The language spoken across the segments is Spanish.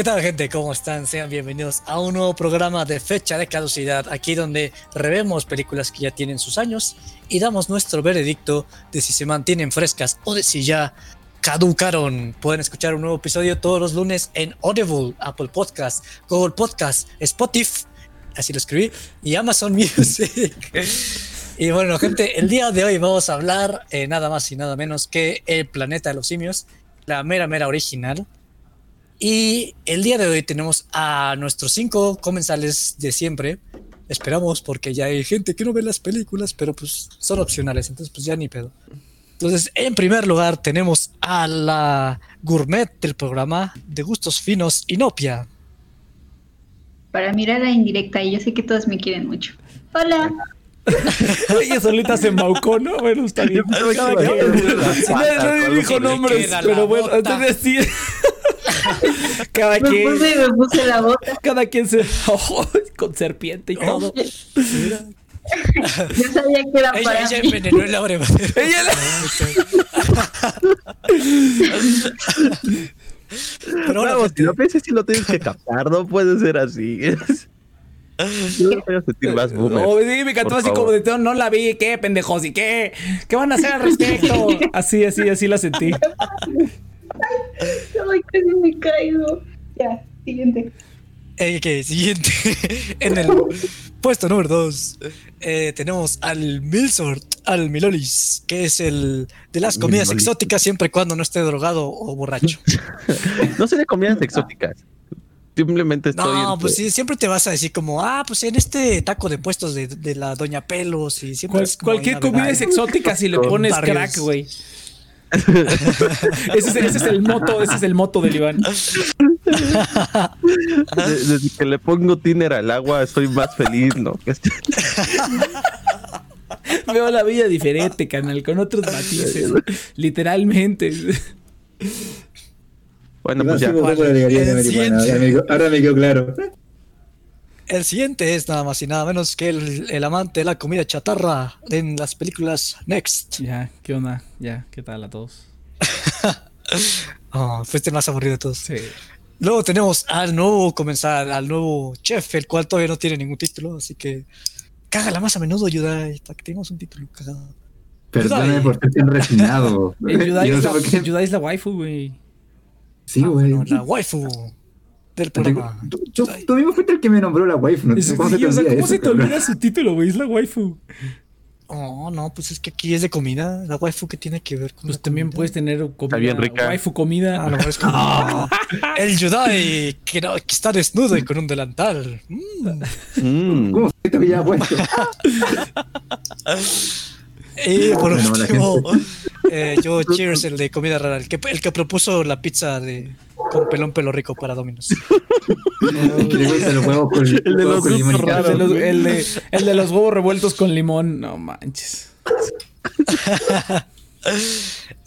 ¿Qué tal gente? ¿Cómo están? Sean bienvenidos a un nuevo programa de fecha de caducidad, aquí donde revemos películas que ya tienen sus años y damos nuestro veredicto de si se mantienen frescas o de si ya caducaron. Pueden escuchar un nuevo episodio todos los lunes en Audible, Apple Podcast, Google Podcast, Spotify, así lo escribí, y Amazon Music. y bueno, gente, el día de hoy vamos a hablar eh, nada más y nada menos que El Planeta de los Simios, la mera, mera original. Y el día de hoy tenemos a nuestros cinco comensales de siempre. Esperamos porque ya hay gente que no ve las películas, pero pues son opcionales, entonces pues ya ni pedo. Entonces, en primer lugar tenemos a la gourmet del programa de gustos finos, Inopia. Para mirar a indirecta y yo sé que todos me quieren mucho. Hola. Ella solita se embaucó, ¿no? Bueno, está bien. Nadie dijo nombres, pero bueno, entonces sí. Cada me quien. Puse, me puse la bota. Cada quien se. Oh, con serpiente y todo. Yo sabía que era Ella, para ella mí. envenenó el abrevadero. Ella la- Pero Vamos, gente, si no piensas si lo tienes que captar, no puede ser así. Yo me voy a sentir más boomer. Oh, sí, me cantó así favor. como de todo, no la vi, ¿qué, pendejos? ¿Y qué? ¿Qué van a hacer al respecto? Así, así, así la sentí. Ay, casi me caigo. Ya, siguiente. eh, siguiente. en el puesto número 2 tenemos al Milsort, al Milolis, que es el de las comidas Milolis. exóticas siempre y cuando no esté drogado o borracho. No sé de comidas exóticas. Simplemente estoy. No, entre- pues sí, siempre te vas a decir como, ah, pues en este taco de puestos de, de la Doña Pelos y siempre Cual- es como cualquier comida es exótica si le pones barrios. crack, güey. ese, es, ese es el moto, ese es el moto del Iván. de- desde que le pongo tiner al agua, soy más feliz, ¿no? Veo la vida diferente, canal, con otros matices. Literalmente. Bueno, pues ya. Ahora siguiente. me, quedó- claro. El siguiente es nada más y nada menos que el, el amante de la comida chatarra en las películas Next. Ya, ¿qué onda? Ya, ¿qué tal a todos? Oh, fuiste el más aburrido de todos. Sí. Luego tenemos al nuevo comenzar, al nuevo chef, el cual todavía no tiene ningún título, así que cágala más a menudo, Yudai, para que tengamos un título cagado. Perdóname por ser tan refinado. Yudai es la waifu, güey. Sí, güey. No, la waifu del programa. Tú, tú- tú mismo fuiste el que me nombró la waifu. ¿no? Es- ¿Cómo se sí, te o sea, olvida ¿Cómo eso, se te cabrón? olvida su título, güey? Es la waifu. Oh, no, pues es que aquí es de comida. La waifu que tiene que ver con Pues la también comida? puedes tener comida, bien rica. waifu comida. A lo mejor es como el Yudai que, no- que está desnudo y con un delantal. Mm. Mm. ¿Cómo se te había puesto? Y por último, eh, yo Cheers, el de comida rara, el que, el que propuso la pizza de con pelón pelo rico para Domino's. El de, los, huevos revueltos con limón. No manches.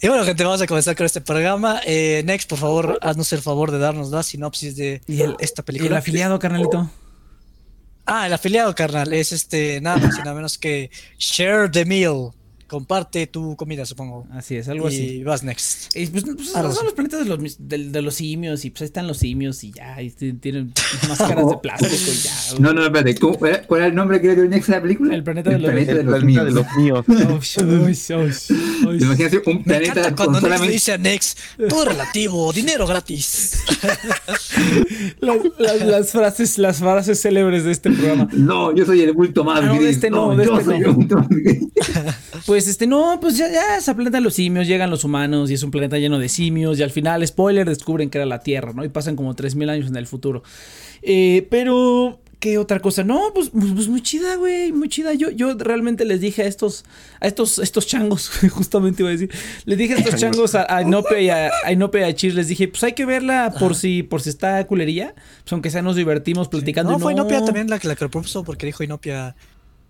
Y bueno, gente, vamos a comenzar con este programa. Eh, Next, por favor, haznos el favor de darnos la sinopsis de ¿Y el- esta ¿Y película. el afiliado, carnalito? Ah, el afiliado, carnal, es este, nada más y nada menos que Share the Meal. Comparte tu comida, supongo. Así es, algo y así. vas next. Y pues, pues, son los planetas de los, del- de, los simios y pues ahí están los simios y ya, y tienen máscaras de plástico y ya. No, no, espérate. ¿cómo- ¿Cuál cuál era el nombre que le dio Next a la película? El planeta de los- planeta de El los planeta míos. de los míos. Oh, oh, oh, sh- ¿Te sh- imaginas un Me planeta cuando solamente... dice a Next, todo relativo, dinero gratis. las, las- las frases, las frases célebres de este programa. No, yo soy el bulto más no, de gris. este no, de yo este soy no. el bulto más gris. Pues este, no, pues ya, ya se planeta los simios, llegan los humanos y es un planeta lleno de simios y al final, spoiler, descubren que era la Tierra, ¿no? Y pasan como 3.000 años en el futuro. Eh, pero, ¿qué otra cosa? No, pues, pues, pues muy chida, güey, muy chida. Yo, yo realmente les dije a estos, a estos, estos changos, justamente iba a decir, les dije a estos changos, a, a Inope y a, a Inope y a Cheers, les dije, pues hay que verla por si, por si está culería, pues aunque sea nos divertimos platicando. No, y fue Inopia también la que la que propuso porque dijo Inopia.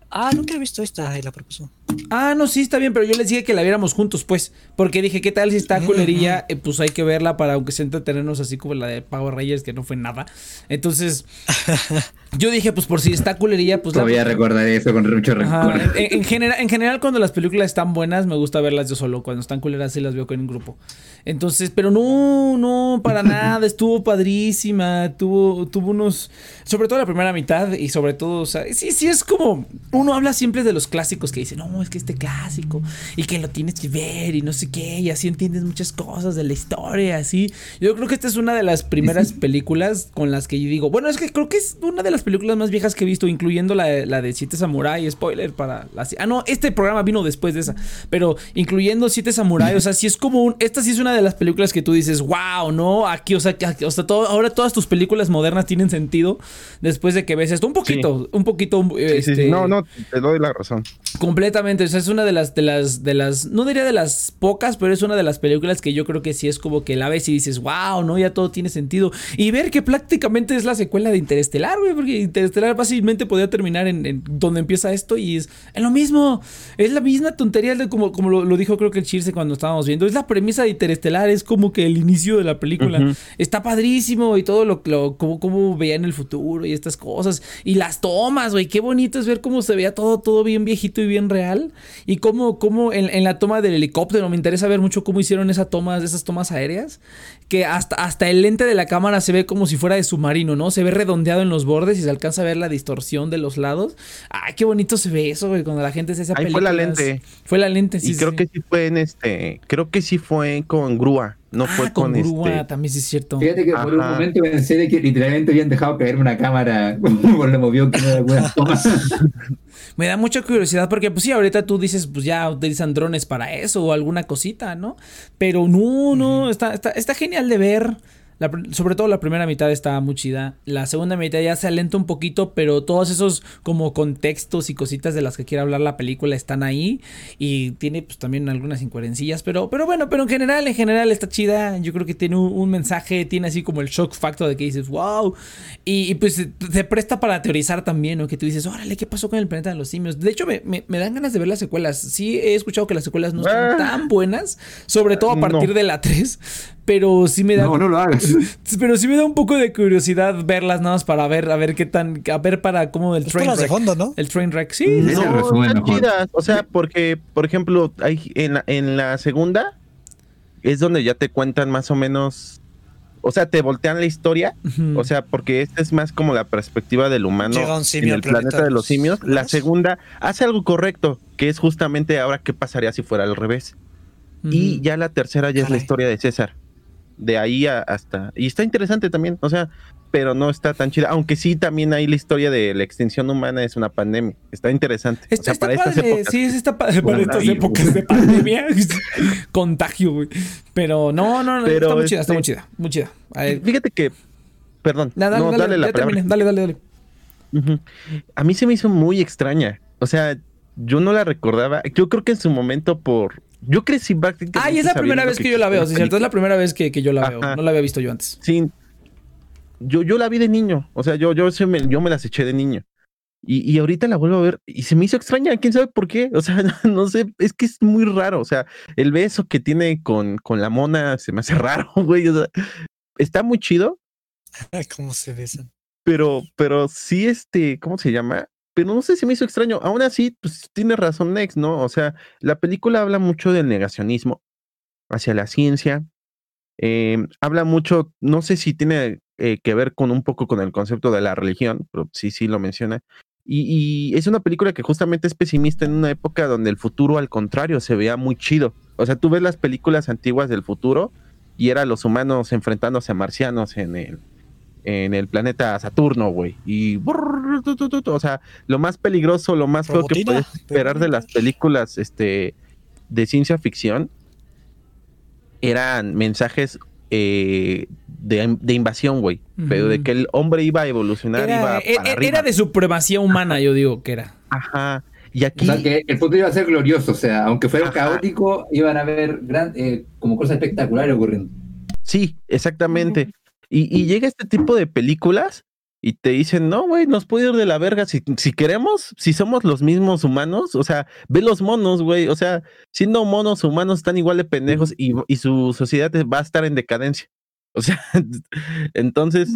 Ah, nunca he visto esta y la propuso. Ah, no, sí, está bien, pero yo les dije que la viéramos juntos, pues. Porque dije, ¿qué tal si está culerilla? Eh, pues hay que verla para, aunque sea entretenernos así como la de Power Rangers, que no fue nada. Entonces, Yo dije, pues por si está culerilla, pues la- Todavía recordaré eso con mucho Ajá, rencor. En, en general, en general, cuando las películas están buenas, me gusta verlas yo solo. Cuando están culeras, sí las veo con un grupo. Entonces, pero no, no, para nada. Estuvo padrísima. Tuvo, tuvo unos. Sobre todo la primera mitad. Y sobre todo, o sea, sí, sí, es como. Uno habla siempre de los clásicos que dice, no, es que este clásico. Y que lo tienes que ver. Y no sé qué. Y así entiendes muchas cosas de la historia. Así. Yo creo que esta es una de las primeras películas con las que yo digo, bueno, es que creo que es una de las películas más viejas que he visto, incluyendo la, de- la de Siete Samurai, spoiler para la... Ah, no, este programa vino después de esa, pero incluyendo Siete Samurai, o sea, sí es como un... Esta sí es una de las películas que tú dices, wow, ¿no? Aquí, o sea, que- o sea todo, ahora todas tus películas modernas tienen sentido después de que ves esto. Un poquito, un poquito... Sí, sí, sí. este, No, no, te doy la razón. Completamente, o sea, es una de las, de las, de las, no diría de las pocas, pero es una de las películas que yo creo que sí es como que la ves y dices, wow, no, ya todo tiene sentido. Y ver que prácticamente es la secuela de Interestelar, güey, porque Interestelar fácilmente podía terminar en, en donde empieza esto y es, lo mismo, es la misma tontería de como, como lo, lo dijo creo que el Chirse cuando estábamos viendo, es la premisa de Interestelar, es como que el inicio de la película. Está padrísimo y todo lo, lo cómo, cómo veían el futuro y estas cosas. Y las tomas, güey, qué bonito es ver cómo se veía todo, todo bien viejito y bien real. Y cómo, cómo en, la toma del helicóptero, me interesa ver mucho cómo hicieron esas tomas, esas tomas aéreas. Que hasta, hasta el lente de la cámara se ve como si fuera de submarino, ¿no? Se ve redondeado en los bordes y se alcanza a ver la distorsión de los lados. Ay, qué bonito se ve eso, güey, cuando la gente se hace Ahí fue la películas. lente. Fue la lente, sí. y creo sí. que sí fue en este, creo que sí fue con grúa, no Ah, fue con, con, grúa, este. también sí es cierto. Fíjate que por un momento pensé de que literalmente habían dejado caer una cámara por lo movió que no era algunas tomas. Me da mucha curiosidad porque, pues sí, ahorita tú dices, pues ya utilizan drones para eso o alguna cosita, ¿no? Pero no, no, está, está, está genial de ver. La sobre todo la primera mitad está muy chida. La segunda mitad ya se alenta un poquito, pero todos esos como contextos y cositas de las que quiere hablar la película están ahí. Y tiene pues también algunas incoherencias. Pero, pero bueno, pero en general, en general está chida. Yo creo que tiene un, un mensaje, tiene así como el shock factor de que dices, wow. Y, y, pues se, presta para teorizar también, ¿no? Que tú dices, órale, ¿qué pasó con el planeta de los simios? De hecho, me, me- me dan ganas de ver las secuelas. Sí, he escuchado que las secuelas no están Ah. tan buenas, sobre todo a No. partir de la 3. Pero sí me da. No, no lo hagas. Pero sí me da un poco de curiosidad verlas nada más para ver, a ver qué tan. A ver para cómo el Es train de fondo, ¿no? El train wreck, sí. Sí. No, resumen están chidas. O sea, porque, por ejemplo, hay, en, la, en la segunda es donde ya te cuentan más o menos. O sea, te voltean la historia. O sea, porque esta es más como la perspectiva del humano Llega un simio en el planeta planeta de los simios. La segunda hace algo correcto, que es justamente ahora qué pasaría si fuera al revés. Y ya la tercera ya es la historia de César. De ahí a- hasta. Y está interesante también, o sea, pero no está tan chida. Aunque sí también hay la historia de la extinción humana, es una pandemia. Está interesante. o Está, sea, está para estas padre, épocas. sí, está padre para estas ahí, épocas de pandemia. Contagio, güey. Pero no, no, no, Pero está muy chida, está este- muy chida, muy chida. A ver, Fíjate que. Perdón. dale, no, dale, dale, la palabra. dale, dale, dale. A mí se me hizo muy extraña. O sea, yo no la recordaba. Yo creo que en su momento por. Yo crecí prácticamente. Ah, y es la primera vez que yo la veo, sí, cierto, es la primera vez que, que yo la veo. Ajá. No la había visto yo antes. Sí. Yo, yo la vi de niño. O sea, yo, yo, se me, yo me las eché de niño. Y, y ahorita la vuelvo a ver y se me hizo extraña. ¿Quién sabe por qué? O sea, no sé. Es que es muy raro. O sea, el beso que tiene con, con la mona se me hace raro, güey. O sea, está muy chido. ¿Cómo se besan? pero, pero sí, este, ¿cómo se llama? Pero no sé si me hizo extraño. Aún así, pues tiene razón Nex, ¿no? O sea, la película habla mucho del negacionismo hacia la ciencia. eh, habla mucho, no sé si tiene eh, que ver con un poco con el concepto de la religión, pero sí, sí lo menciona. Y, es una película que justamente es pesimista en una época donde el futuro, al contrario, se veía muy chido. O sea, tú ves las películas antiguas del futuro y eran los humanos enfrentándose a marcianos en el, en el planeta Saturno, güey. Y. brrr, tu, tu, tu, tu, O sea, lo más peligroso, lo más feo que puedes esperar de las películas este, de ciencia ficción eran mensajes eh, de, de invasión, güey. Pero de que el hombre iba a evolucionar, Era, iba e- para e- arriba. era de supremacía humana, yo digo que era. Ajá. Y O aquí. sea, que el futuro iba a ser glorioso. O sea, aunque fuera Ajá. caótico, iban a haber gran, eh, como cosas espectaculares ocurriendo. Sí, exactamente. Y, y llega este tipo de películas y te dicen, no, güey, nos puede ir de la verga si, si queremos, si somos los mismos humanos. O sea, ve los monos, güey. O sea, siendo monos, humanos están igual de pendejos y, y su sociedad va a estar en decadencia. O sea, entonces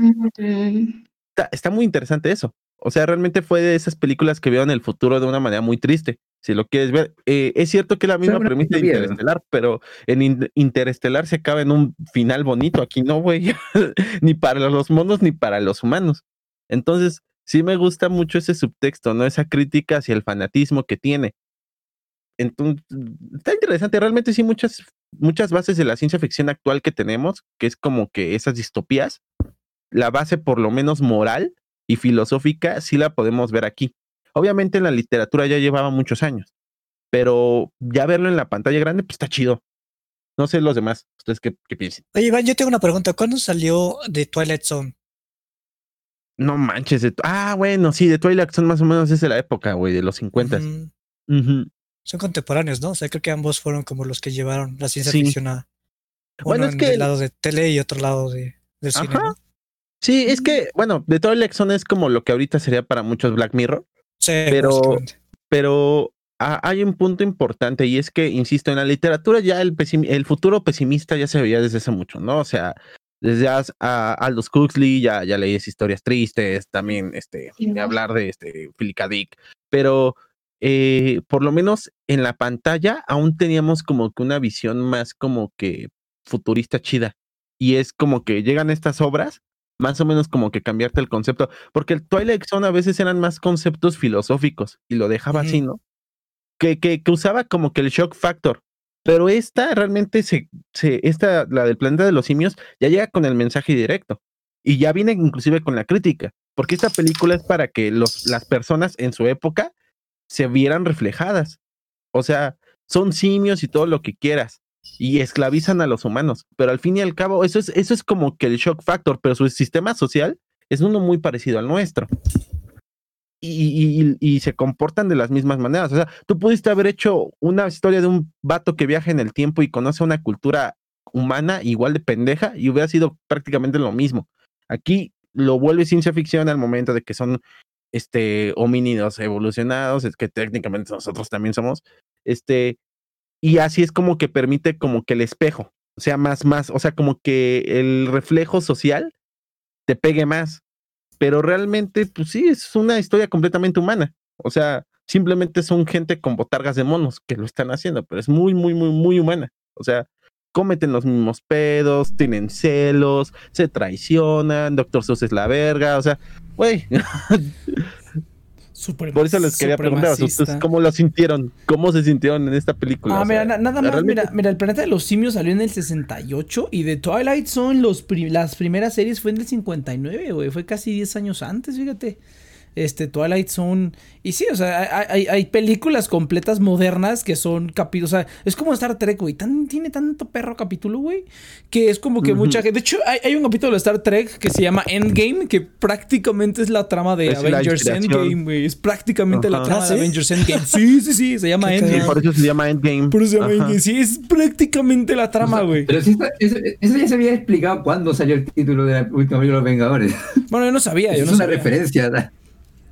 está, está muy interesante eso. O sea, realmente fue de esas películas que vieron el futuro de una manera muy triste. Si lo quieres ver, Eh, es cierto que es la misma premisa de. Interestelar, pero en In- Interestelar se acaba en un final bonito. Aquí no, güey. ni para los monos ni para los humanos. Entonces, sí me gusta mucho ese subtexto, ¿no? Esa crítica hacia el fanatismo que tiene. Entonces, está interesante. Realmente sí, muchas, muchas bases de la ciencia ficción actual que tenemos, que es como que esas distopías, la base por lo menos moral y filosófica, sí la podemos ver aquí. Obviamente en la literatura ya llevaba muchos años, pero ya verlo en la pantalla grande, pues está chido. No sé los demás, ustedes qué, qué piensan. Oye, Iván, yo tengo una pregunta. ¿Cuándo salió de Twilight Zone? No manches. de- ah, bueno, sí, de Twilight son más o menos es de la época, güey, de los 50. Ujú. Ujú. Son contemporáneos, ¿no? O sea, creo que ambos fueron como los que llevaron la ciencia Sí. ficción a Bueno, es en que- el lado de tele y otro lado de, del cine. Ajá. ¿no? Sí, es que, bueno, de Twilight Zone es como lo que ahorita sería para muchos Black Mirror. Sí, Pero- pero ha- hay un punto importante y es que, insisto, en la literatura ya el, pesim- el futuro pesimista ya se veía desde hace mucho, ¿no? O sea, desde a Aldous Huxley ya, ya leías historias tristes, también este, Sí, de hablar de este, Philip K. Dick, pero eh, por lo menos en la pantalla aún teníamos como que una visión más como que futurista chida y es como que llegan estas obras más o menos como que cambiarte el concepto, porque el Twilight Zone a veces eran más conceptos filosóficos y lo dejaba así. ¿no? Que, que, que usaba como que el shock factor, pero esta realmente se, se, esta, la del planeta de los simios, ya llega con el mensaje directo y ya viene inclusive con la crítica, porque esta película es para que los, las personas en su época se vieran reflejadas. O sea, son simios y todo lo que quieras y esclavizan a los humanos, pero al fin y al cabo eso es, eso es como que el shock factor, pero su sistema social es uno muy parecido al nuestro. Y, y- se comportan de las mismas maneras. O sea, tú pudiste haber hecho una historia de un vato que viaja en el tiempo y conoce una cultura humana igual de pendeja y hubiera sido prácticamente lo mismo. Aquí lo vuelve ciencia ficción al momento de que son este homínidos evolucionados, es que técnicamente nosotros también somos, este, y así es como que permite como que el espejo sea más, más, o sea, como que el reflejo social te pegue más. Pero realmente, pues sí, es una historia completamente humana. O sea, simplemente son gente con botargas de monos que lo están haciendo, pero es muy, muy, muy, muy humana. O sea, cometen los mismos pedos, tienen celos, se traicionan, Doctor Seuss es la verga, o sea, güey, Suprema- por eso les quería preguntar, ¿ustedes cómo lo sintieron? ¿Cómo se sintieron en esta película? Ah, O mira, sea, nada más, realmente- mira, mira, el planeta de los simios salió en el 68 y de Twilight Zone los pri- las primeras series fue en el 59, güey, fue casi 10 años antes, fíjate. Este, Twilight Zone. Y sí, o sea, hay, hay- películas completas modernas que son capítulos. O sea, es como Star Trek, güey. Tan, tiene tanto perro capítulo, güey. Que es como que Ujú. mucha gente. De hecho, hay, hay un capítulo de Star Trek que se llama Endgame, que prácticamente es la trama de Es Avengers. Endgame, güey. Es prácticamente la trama ¿Ah, de sí? Avengers Endgame. Sí, sí, sí, se llama Endgame. Sí, por eso se llama Endgame. Por eso se llama. Endgame. Sí, es prácticamente la trama, güey. Pero sí, está- eso, eso ya se había explicado cuando salió el título de la última película de los Vengadores. Bueno, yo no sabía, yo es no una sabía. referencia. ¿verdad?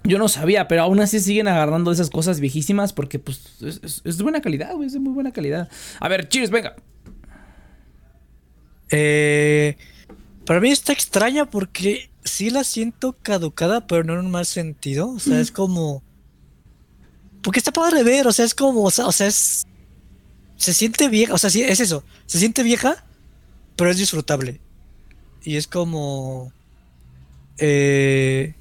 Yo no sabía, pero aún así siguen agarrando esas cosas viejísimas porque, pues, es, es- es de buena calidad, güey, es de muy buena calidad. A ver, cheers, venga. Eh, para mí está extraña porque sí la siento caducada, pero no en un mal sentido. O sea, es como. Porque está padre ver, o sea, es como. O sea, o sea, es. Se siente vieja, o sea, sí, es eso. Se siente vieja, pero es disfrutable. Y es como. Eh,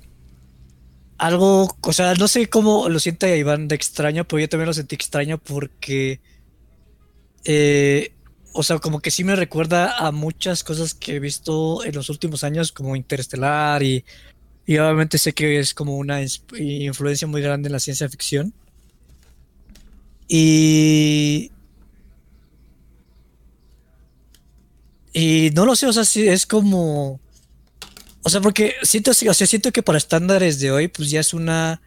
algo, o sea, no sé cómo lo siente Iván de extraño, pero yo también lo sentí extraño porque. Eh, o sea, como que sí me recuerda a muchas cosas que he visto en los últimos años, como Interestelar, y, y obviamente sé que es como una influencia muy grande en la ciencia ficción. Y. Y no lo sé, o sea, sí es como. O sea, porque siento, o sea, siento que para estándares de hoy, pues ya es una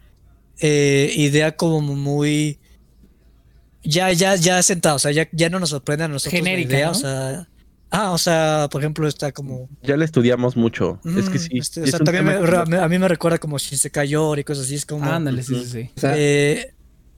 eh, idea como muy. Ya, ya, ya sentada, o sea, ya, ya no nos sorprende a nosotros Genérica, la idea, ¿no? o sea. Ah, o sea, por ejemplo, está como. Ya la estudiamos mucho. es que mm, sí. este, o es sea, un también me- que- a mí me recuerda como si se cayó y cosas así, es como. Ándale, sí, sí, sí. O sea, eh,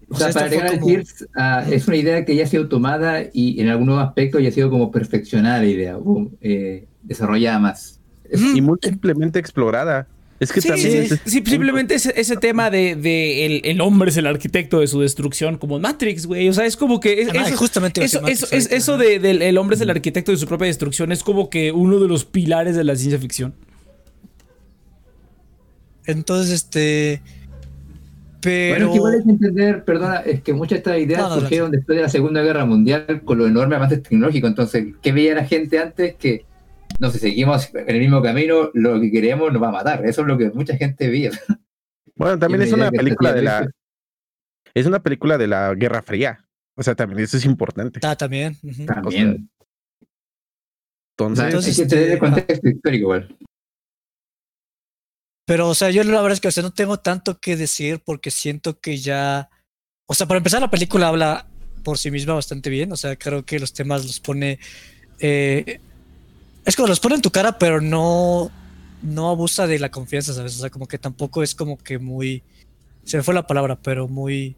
o o sea, sea, para llegar a como- decir, ah, es una idea que ya ha sido tomada y en algunos aspectos ya ha sido como perfeccionada la idea, o, eh, desarrollada más. Es- y múltiplemente explorada. Es que Sí, también sí, es sí, este simplemente ese, ese tema de, de el, el hombre es el arquitecto de su destrucción, como Matrix, güey. O sea, es como que. es- Ah, eso, justamente eso, eso, Matrix es- ahorita, eso ajá. de, del el hombre es el arquitecto de su propia destrucción es como que uno de los pilares de la ciencia ficción. Entonces, este. Pero. Bueno, es que igual que entender, perdona, es que muchas de estas ideas No, no, surgieron después de la Segunda Guerra Mundial con los enormes avances tecnológicos. Entonces, ¿qué veía la gente antes? Que, no sé, seguimos en el mismo camino, lo que queremos nos va a matar. Eso es lo que mucha gente veía. Bueno, también es una película de la. Es una película de la Guerra Fría. O sea, también eso es importante. Ah, también. También. O sea, Entonces, Entonces, hay que este, el contexto histórico igual. Pero, o sea, yo la verdad es que o sea, no tengo tanto que decir porque siento que ya. O sea, para empezar, la película habla por sí misma bastante bien. O sea, creo que los temas los pone. eh, es como los pone en tu cara, pero no. No abusa de la confianza, ¿sabes? O sea, como que tampoco es como que muy. Se me fue la palabra, pero muy.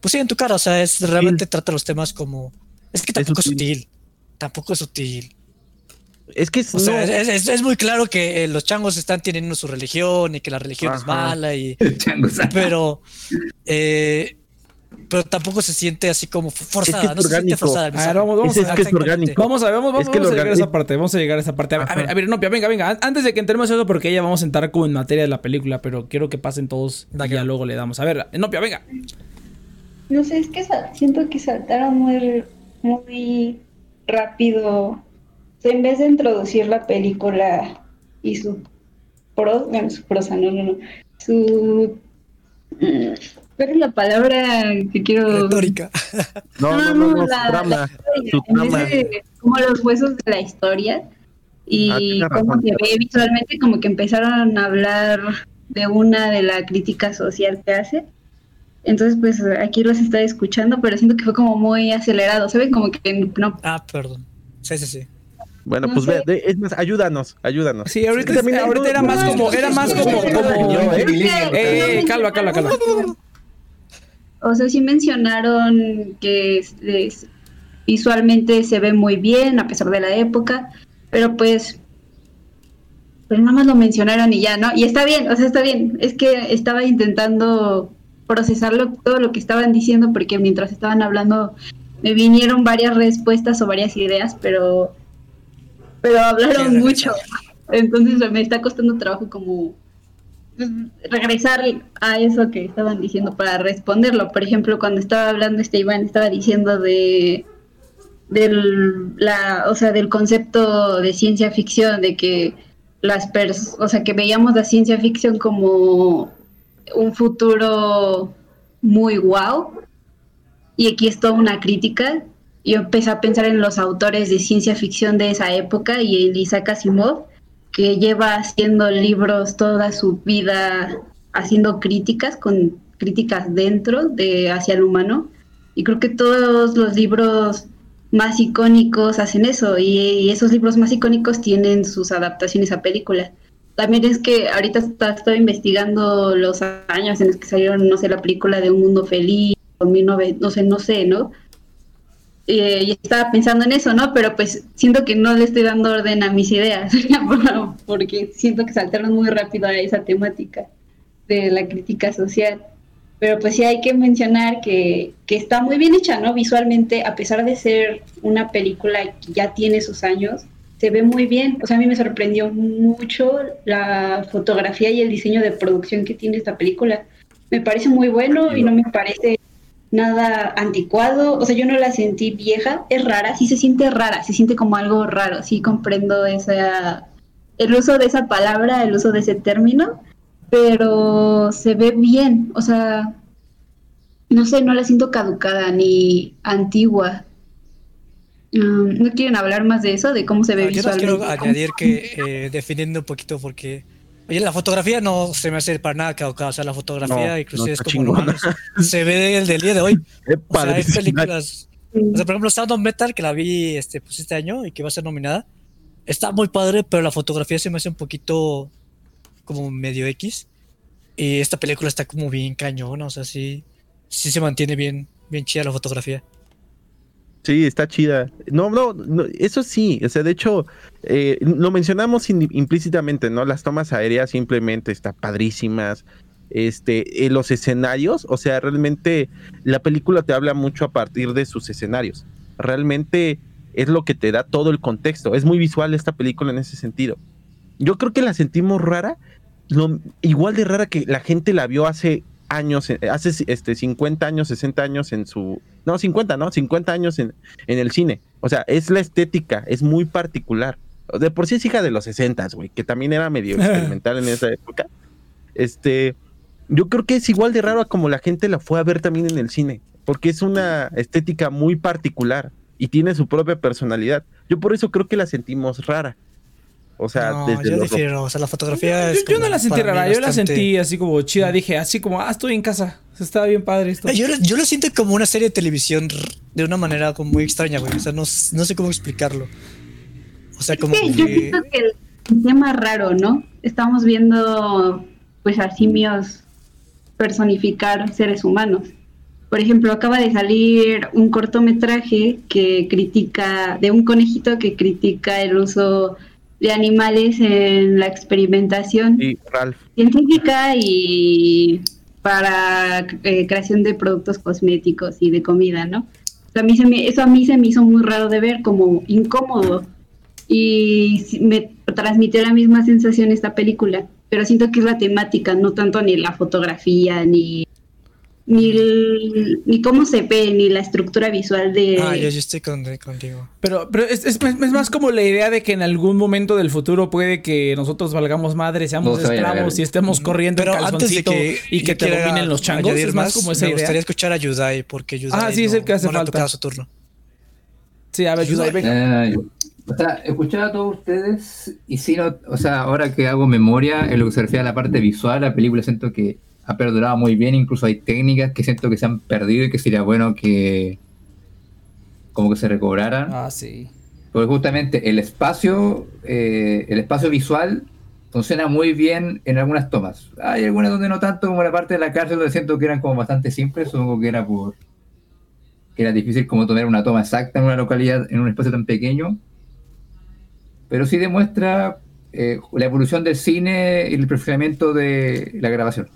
Pues sí, en tu cara. O sea, es realmente trata los temas como. Es que tampoco es sutil. sutil. Tampoco es sutil. es que es, O sea, es, es- es muy claro que eh, los changos están teniendo su religión y que la religión es mala y pero eh, pero tampoco se siente así como forzada, Es que es no se siente forzada. A ver, vamos, vamos a- es que es Exactamente. orgánico. Vamos a ver, vamos, Es vamos a llegar a esa parte, vamos a llegar a esa parte. A ver, a ver, a ver, venga, venga. An- Antes de que entremos a eso, porque ya vamos a entrar como en materia de la película, pero quiero que pasen todos y ya luego le damos. A ver, Nopia, venga. No sé, es que siento que saltaron muy, muy rápido. O sea, en vez de introducir la película y su pro, bueno, su prosa, no, no, no. Su. mm, ¿Cuál es la palabra que quiero? Retórica. no, no, no, no, su la- trama. la historia, su en vez trama. de como los huesos de la historia Ah, y tienes cómo razón. se ve visualmente, como que empezaron a hablar de una de la crítica social que hace. Entonces, pues aquí los estoy escuchando, pero siento que fue como muy acelerado, ¿sabes? Como que no. Ah, perdón. Sí, sí, sí. Bueno, no pues sé. ve, es más, ayúdanos, ayúdanos. Sí, ahorita, Sí, ahorita era más no, como, era más como, como, eh, eh, eh, calma, calma, calma. O sea, sí mencionaron que es- es- visualmente se ve muy bien a pesar de la época, pero pues, pero nada más lo mencionaron y ya, ¿no? Y está bien, o sea, está bien. Es que estaba intentando procesarlo todo lo que estaban diciendo porque mientras estaban hablando me vinieron varias respuestas o varias ideas, pero pero hablaron mucho. Entonces me está costando trabajo como regresar a eso que estaban diciendo para responderlo. Por ejemplo, cuando estaba hablando este Iván, estaba diciendo de del la, o sea, del concepto de ciencia ficción, de que las pers o sea, que veíamos la ciencia ficción como un futuro muy guau. Y aquí es toda una crítica. Yo empecé a pensar en los autores de ciencia ficción de esa época y en Isaac Asimov, que lleva haciendo libros toda su vida haciendo críticas, con críticas dentro de hacia el humano. Y creo que todos los libros más icónicos hacen eso, y, y esos libros más icónicos tienen sus adaptaciones a películas. También es que ahorita está, estoy investigando los años en los que salieron, no sé, la película de Un Mundo Feliz, o 19, no sé, no sé, ¿no? Eh, y estaba pensando en eso, ¿no? Pero pues siento que no le estoy dando orden a mis ideas, porque siento que saltaron muy rápido a esa temática de la crítica social. Pero pues sí hay que mencionar que, que está muy bien hecha, ¿no? Visualmente, a pesar de ser una película que ya tiene sus años, se ve muy bien. O sea, a mí me sorprendió mucho la fotografía y el diseño de producción que tiene esta película. Me parece muy bueno y no me parece nada anticuado, o sea, yo no la sentí vieja, es rara, sí se siente rara, se siente como algo raro, sí comprendo esa, el uso de esa palabra, el uso de ese término, pero se ve bien, o sea, no sé, no la siento caducada ni antigua. Um, ¿No quieren hablar más de eso, de cómo se ve Ah, yo quiero visualmente? añadir que eh, definiendo un poquito porque oye la fotografía no se me hace para nada caducada o sea la fotografía No, inclusive no es como se ve el del día de hoy. O sea hay películas o sea por ejemplo Sound of Metal que la vi este pues este año y que va a ser nominada está muy padre pero la fotografía se me hace un poquito como medio X. Y esta película está como bien cañona o sea sí sí se mantiene bien bien chida la fotografía Sí, está chida. No, no, no, eso sí, o sea, de hecho, eh, lo mencionamos implícitamente, ¿no? Las tomas aéreas simplemente están padrísimas. Este, eh, los escenarios, o sea, realmente la película te habla mucho a partir de sus escenarios. Realmente es lo que te da todo el contexto. Es muy visual esta película en ese sentido. Yo creo que la sentimos rara, lo- igual de rara que la gente la vio hace años, eh, hace este, 50 años, 60 años en su... No, 50, ¿no? 50 años en, en el cine. O sea, es la estética, es muy particular. De por sí es hija de los 60, güey, que también era medio experimental en esa época. Este, yo creo que es igual de raro a como la gente la fue a ver también en el cine, porque es una estética muy particular y tiene su propia personalidad. Yo por eso creo que la sentimos rara. O sea, no, desde yo difiero. O sea, la fotografía Yo, es. yo no la sentí rara, yo la sentí así como chida. Dije, así como, ah, estoy en casa. Estaba bien padre esto. Yo, lo- yo lo siento como una serie de televisión de una manera como muy extraña, güey. O sea, no, no sé cómo explicarlo. O sea, como Sí, yo que. siento que el tema raro, ¿no? Estamos viendo pues a simios personificar seres humanos. Por ejemplo, acaba de salir un cortometraje que critica, de un conejito que critica el uso de animales en la experimentación Sí, Ralph. científica y para eh, creación de productos cosméticos y de comida, ¿no? O sea, a mí se me- eso a mí se me hizo muy raro de ver, como incómodo. Y me transmitió la misma sensación esta película, pero siento que es la temática, no tanto ni la fotografía, ni, ni, el- ni cómo se ve, ni la estructura visual de... Ah, yo, yo estoy con- contigo. Pero, pero es, es- es más como la idea de que en algún momento del futuro puede que nosotros valgamos madre, seamos No esclavos y estemos corriendo Pero en antes de calzoncito que. y que te dominen los changos. Es más como esa me idea. gustaría escuchar a Yudai, porque Yudai. Ah, sí, es el que hace no falta. su turno. Sí, a ver, Yudai, venga. Eh, o sea, escuchaba a todos ustedes y sí, no, o sea, ahora que hago memoria en lo que se refiere a la parte visual, la película siento que ha perdurado muy bien, incluso hay técnicas que siento que se han perdido y que sería bueno que como que se recobraran. Ah, sí. Porque justamente el espacio, eh, el espacio visual funciona muy bien en algunas tomas. Hay algunas donde no tanto, como la parte de la cárcel, donde siento que eran como bastante simples, supongo que era por que era difícil como tomar una toma exacta en una localidad, en un espacio tan pequeño. Pero sí demuestra eh, la evolución del cine y el perfeccionamiento de la grabación.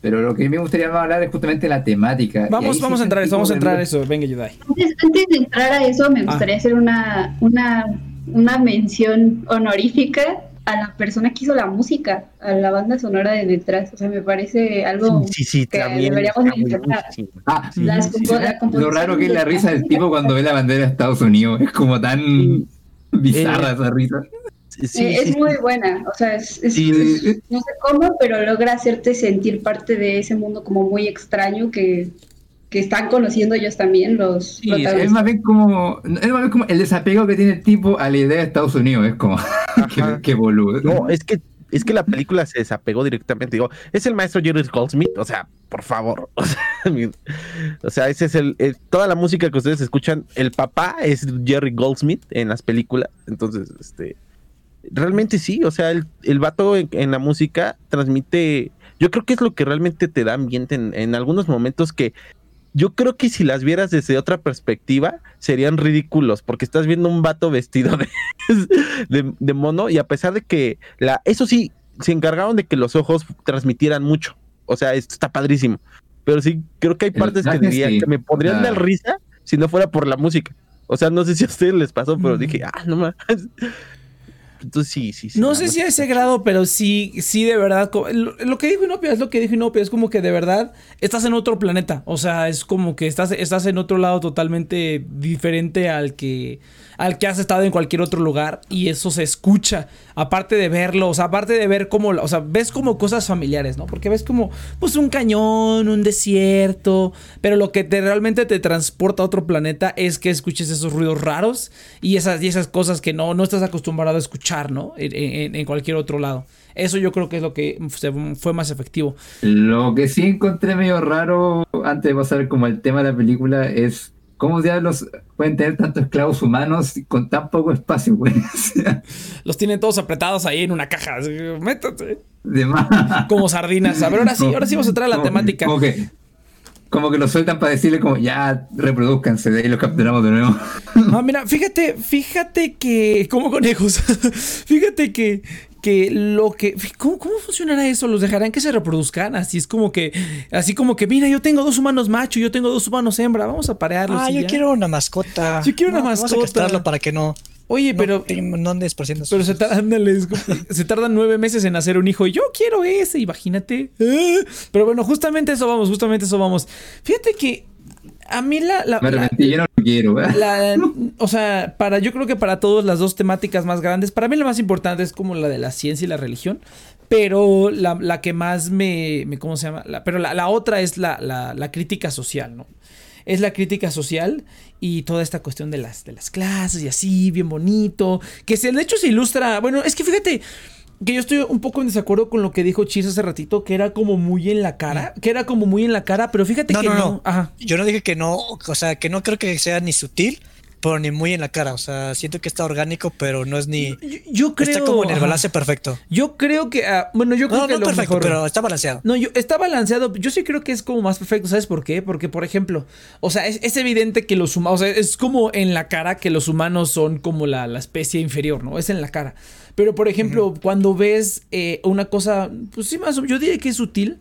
Pero lo que a mí me gustaría más hablar es justamente la temática. Vamos, vamos sí a entrar eso, vamos a entrar a eso. Venga, Yudai. Antes, antes de entrar a eso, me gustaría hacer una, una, una mención honorífica a la persona que hizo la música, a la banda sonora de detrás. O sea, me parece algo Sí, sí, sí, que también. deberíamos mencionar. Ah, sí. Lo raro que es la risa del tipo cuando ve la bandera de Estados Unidos. Es como tan bizarra Eh, esa risa. Sí, Eh, sí, es muy buena, o sea, es, es- Sí, es- no sé cómo, pero logra hacerte sentir parte de ese mundo como muy extraño que, que están conociendo ellos también los Sí, es más bien como es más bien como el desapego que tiene el tipo a la idea de Estados Unidos. Es como, qué, boludo. No, es que es que la película se desapegó directamente. Digo, es el maestro Jerry Goldsmith, o sea, por favor. O sea, mi- o sea, ese es el, el- toda la música que ustedes escuchan. El papá es Jerry Goldsmith en las películas. Entonces, este, realmente sí. O sea, el, el vato en, en la música transmite. Yo creo que es lo que realmente te da ambiente en, en algunos momentos que yo creo que si las vieras desde otra perspectiva serían ridículos porque estás viendo un vato vestido de, de, de mono y a pesar de que la eso sí se encargaron de que los ojos transmitieran mucho o sea esto está padrísimo pero sí creo que hay El partes que diría sí. que me podrían dar risa si no fuera por la música o sea no sé si a ustedes les pasó pero Mm. dije ah no más entonces sí sí sí No sé si a ese grado, pero sí, sí, de verdad. lo que dijo Inopia es lo que dijo Inopia. Es como que de verdad estás en otro planeta. O sea, es como que estás, estás en otro lado totalmente diferente al que, al que has estado en cualquier otro lugar. Y eso se escucha. Aparte de verlo, o sea, aparte de ver cómo, o sea, ves como cosas familiares, ¿no? Porque ves como, pues, un cañón, un desierto. Pero lo que te, realmente te transporta a otro planeta es que escuches esos ruidos raros y esas, y esas cosas que no, no estás acostumbrado a escuchar, ¿no? En, en- en cualquier otro lado. Eso yo creo que es lo que fue más efectivo. Lo que sí encontré medio raro antes de pasar como el tema de la película es cómo diablos pueden tener tantos esclavos humanos con tan poco espacio, güey. Los tienen todos apretados ahí en una caja. Métate. de más. Como sardinas. A ver, ahora sí, ahora sí vamos a entrar a la temática. que como que lo sueltan para decirle como ya reproduzcanse, de ahí los capturamos de nuevo. No, mira, fíjate, fíjate que. Como conejos. fíjate que. Que lo que. ¿cómo, ¿Cómo funcionará eso? ¿Los dejarán que se reproduzcan? Así es como que. Así como que, mira, yo tengo dos humanos macho, yo tengo dos humanos hembra. Vamos a parearlos. Ah, y yo ya. quiero una mascota. Yo quiero una Vamos a mascota. castrarlo para que no. Oye, no- pero. No andes por ciento Pero se, tar- ándale, se tardan nueve meses en hacer un hijo. Y yo quiero ese, imagínate. Ah, Pero bueno, justamente eso vamos, justamente eso vamos. Fíjate que a mí la. la- Me la- arrepentí, yo no lo quiero. ¿verdad? la- o sea, para yo creo que para todos las dos temáticas más grandes, para mí la más importante es como la de la ciencia y la religión, pero la, la que más me, me- ¿cómo se llama? La- pero la, la otra es la, la- la crítica social, ¿no? Es la crítica social y toda esta cuestión de las, de las clases y así, bien bonito, que se, de hecho se ilustra, bueno, es que fíjate, que yo estoy un poco en desacuerdo con lo que dijo Chis hace ratito, que era como muy en la cara, que era como muy en la cara, pero fíjate No, que no, no. no. Ajá. Yo no dije que no, o sea, que no creo que sea ni sutil, pero ni muy en la cara. O sea, siento que está orgánico, pero no es ni. Yo, yo creo. está como en el balance perfecto. Yo creo que. ah, bueno, yo creo No, que no lo perfecto, mejor- pero está balanceado. No, yo, está balanceado. Yo sí creo que es como más perfecto. ¿Sabes por qué? Porque, por ejemplo, o sea, es, es evidente que los humanos. O sea, es como en la cara que los humanos son como la, la especie inferior, ¿no? Es en la cara. Pero, por ejemplo, cuando ves eh, una cosa, pues sí, más yo diría que es sutil.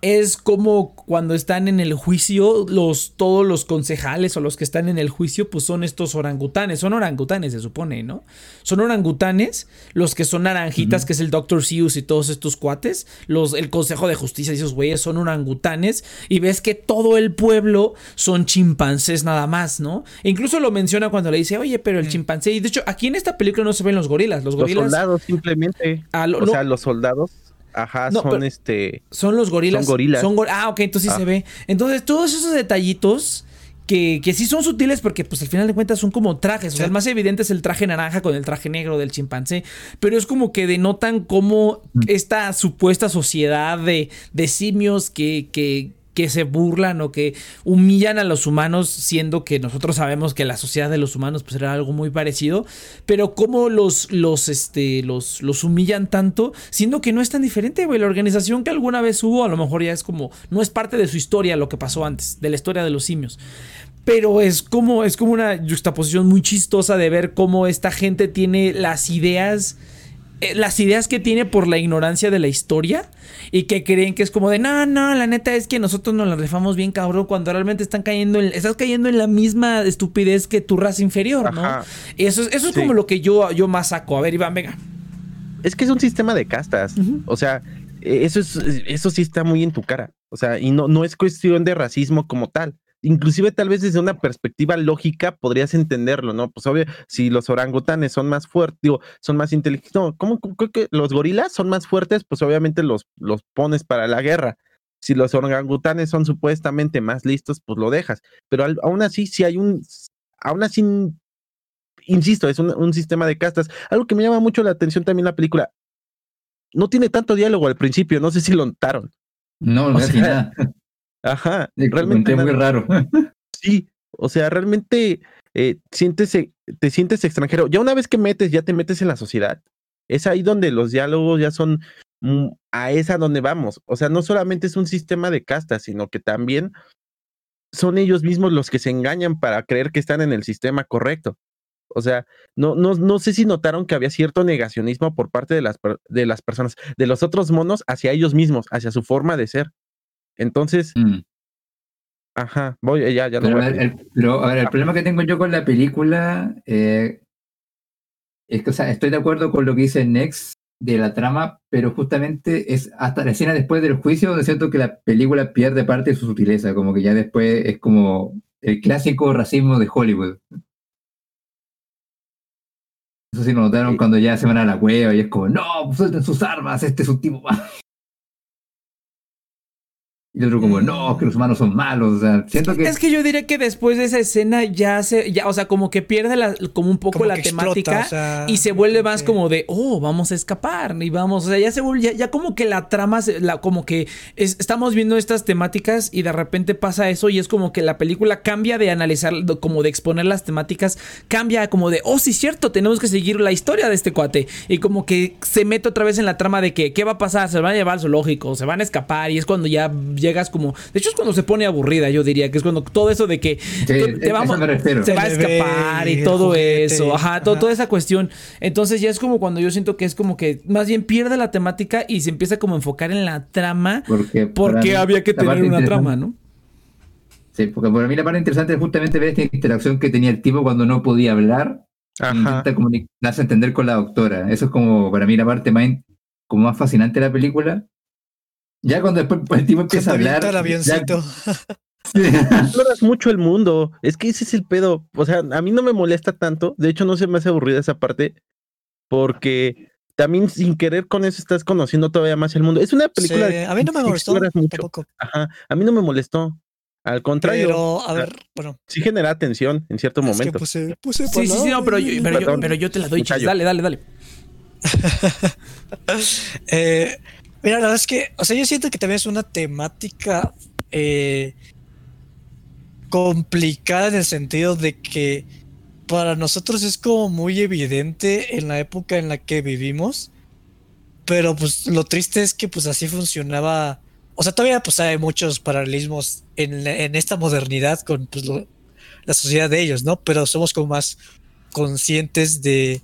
Es como cuando están en el juicio, los, todos los concejales o los que están en el juicio, pues son estos orangutanes. Son orangutanes, se supone, ¿no? Son orangutanes, los que son naranjitas, que es el Dr. Seuss y todos estos cuates. Los, el Consejo de Justicia y esos güeyes son orangutanes. Y ves que todo el pueblo son chimpancés nada más, ¿no? E incluso lo menciona cuando le dice, oye, pero el chimpancé. Y de hecho, aquí en esta película no se ven los gorilas. Los Los gorilas soldados simplemente. Lo- o no. sea, los soldados, ajá, No, son este. Son los gorilas. Son gorilas. Son ah, ok, entonces sí Ah. se ve. Entonces, todos esos detallitos que, que sí son sutiles porque, pues, al final de cuentas son como trajes. O sea, el más evidente es el traje naranja con el traje negro del chimpancé. Pero es como que denotan cómo esta supuesta sociedad de, de simios que, que, que se burlan o que humillan a los humanos, siendo que nosotros sabemos que la sociedad de los humanos pues era algo muy parecido, pero cómo los, los, este, los, los humillan tanto, siendo que no es tan diferente, güey, la organización que alguna vez hubo a lo mejor ya es como, no es parte de su historia lo que pasó antes, de la historia de los simios. Pero es como, es como una juxtaposición muy chistosa de ver cómo esta gente tiene las ideas las ideas que tiene por la ignorancia de la historia y que creen que es como de no, no, la neta es que nosotros nos la rifamos bien cabrón cuando realmente están cayendo en, estás cayendo en la misma estupidez que tu raza inferior, ¿no? Ajá. Eso es, eso es Sí. como lo que yo, yo más saco. A ver, Iván, venga. Es que es un sistema de castas. O sea, eh, eso es, eso sí está muy en tu cara. O sea, y no, no es cuestión de racismo como tal. Inclusive tal vez desde una perspectiva lógica podrías entenderlo, ¿no? Pues obvio, si los orangutanes son más fuertes, digo, son más inteligentes, no, ¿cómo cómo creo que los gorilas son más fuertes? Pues obviamente los, los pones para la guerra. Si los orangutanes son supuestamente más listos, pues lo dejas. Pero al- aún así, si hay un, aún así, insisto, es un, un sistema de castas. Algo que me llama mucho la atención también la película, no tiene tanto diálogo al principio, no sé si lo notaron. No, O casi sea, nada. Ajá, realmente muy raro. sí, o sea, realmente eh, sientes, eh, te sientes extranjero. Ya una vez que metes, ya te metes en la sociedad. Es ahí donde los diálogos ya son mm, a esa donde vamos. O sea, no solamente es un sistema de castas, sino que también son ellos mismos los que se engañan para creer que están en el sistema correcto. O sea, no, no, no sé si notaron que había cierto negacionismo por parte de las, de las personas, de los otros monos hacia ellos mismos, hacia su forma de ser. Entonces, Mm. ajá, voy, ya, ya no Pero, voy a ver, el, pero, a ver, el problema que tengo yo con la película eh, es que, o sea, estoy de acuerdo con lo que dice Nex de la trama, pero justamente es hasta la escena después del juicio donde siento que la película pierde parte de su sutileza, como que ya después es como el clásico racismo de Hollywood. Eso sí lo notaron Sí. cuando ya se van a la cueva y es como, no, suelten sus armas, este es un tipo malo". Y el otro como, no, que los humanos son malos. O sea, siento que... Es que yo diría que después de esa escena ya se, ya, o sea, como que pierde la, como un poco Como la explota, temática o sea, y se vuelve más como de, oh, vamos a escapar y vamos, o sea, ya se vuelve, ya, ya como que la trama, se- la, como que es- estamos viendo estas temáticas y de repente pasa eso y es como que la película cambia de analizar, como de exponer las temáticas, cambia como de, oh, sí, cierto, tenemos que seguir la historia de este cuate y como que se mete otra vez en la trama de que, ¿qué va a pasar? Se van a llevar al zoológico, se van a escapar y es cuando ya, ya llegas como. De hecho, es cuando se pone aburrida, yo diría, que es cuando todo eso de que te, vamos, se va a escapar y todo eso. Ajá, toda esa cuestión. Entonces ya es como cuando yo siento que es como que más bien pierde la temática y se empieza como a enfocar en la trama. Porque, porque había que tener una trama, ¿no? Sí, porque para mí la parte interesante es justamente ver esta interacción que tenía el tipo cuando no podía hablar. Ajá. Y darse a entender con la doctora. Eso es como para mí la parte más, como más fascinante de la película. Ya cuando después el tipo empieza a hablar. El avioncito. Exploras mucho el mundo. Es que ese es el pedo. O sea, a mí no me molesta tanto. De hecho, no se me hace aburrida esa parte. Porque también sin querer con eso estás conociendo todavía más el mundo. Es una película. a mí no me molestó. Tampoco. Ajá. A mí no me molestó. Al contrario. Pero, a ver, bueno. Sí genera atención en cierto momento. sí, sí, sí, no, pero yo, pero, yo, te la doy, Dale, dale, dale. eh, mira, la verdad es que, o sea, yo siento que también es una temática eh, complicada en el sentido de que para nosotros es como muy evidente en la época en la que vivimos. Pero pues lo triste es que pues así funcionaba o sea, todavía pues hay muchos paralelismos en, esta modernidad con pues, la sociedad de ellos, ¿no? Pero somos como más conscientes de,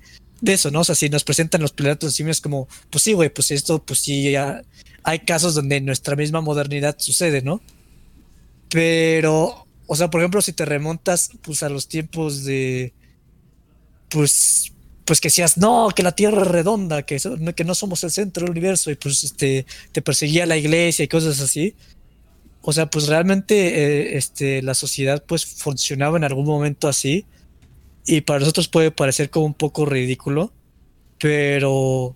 eso, ¿no? O sea, si nos presentan los planetas simios como, pues sí, güey, pues esto, pues sí, ya hay casos donde nuestra misma modernidad sucede, ¿no? Pero, o sea, por ejemplo, si te remontas pues a los tiempos de, pues, pues que decías, no, que la Tierra es redonda, que, que no somos el centro del universo, y pues este, te perseguía la iglesia y cosas así. O sea, pues realmente eh, este, la sociedad pues funcionaba en algún momento así. Y para nosotros puede parecer como un poco ridículo. Pero.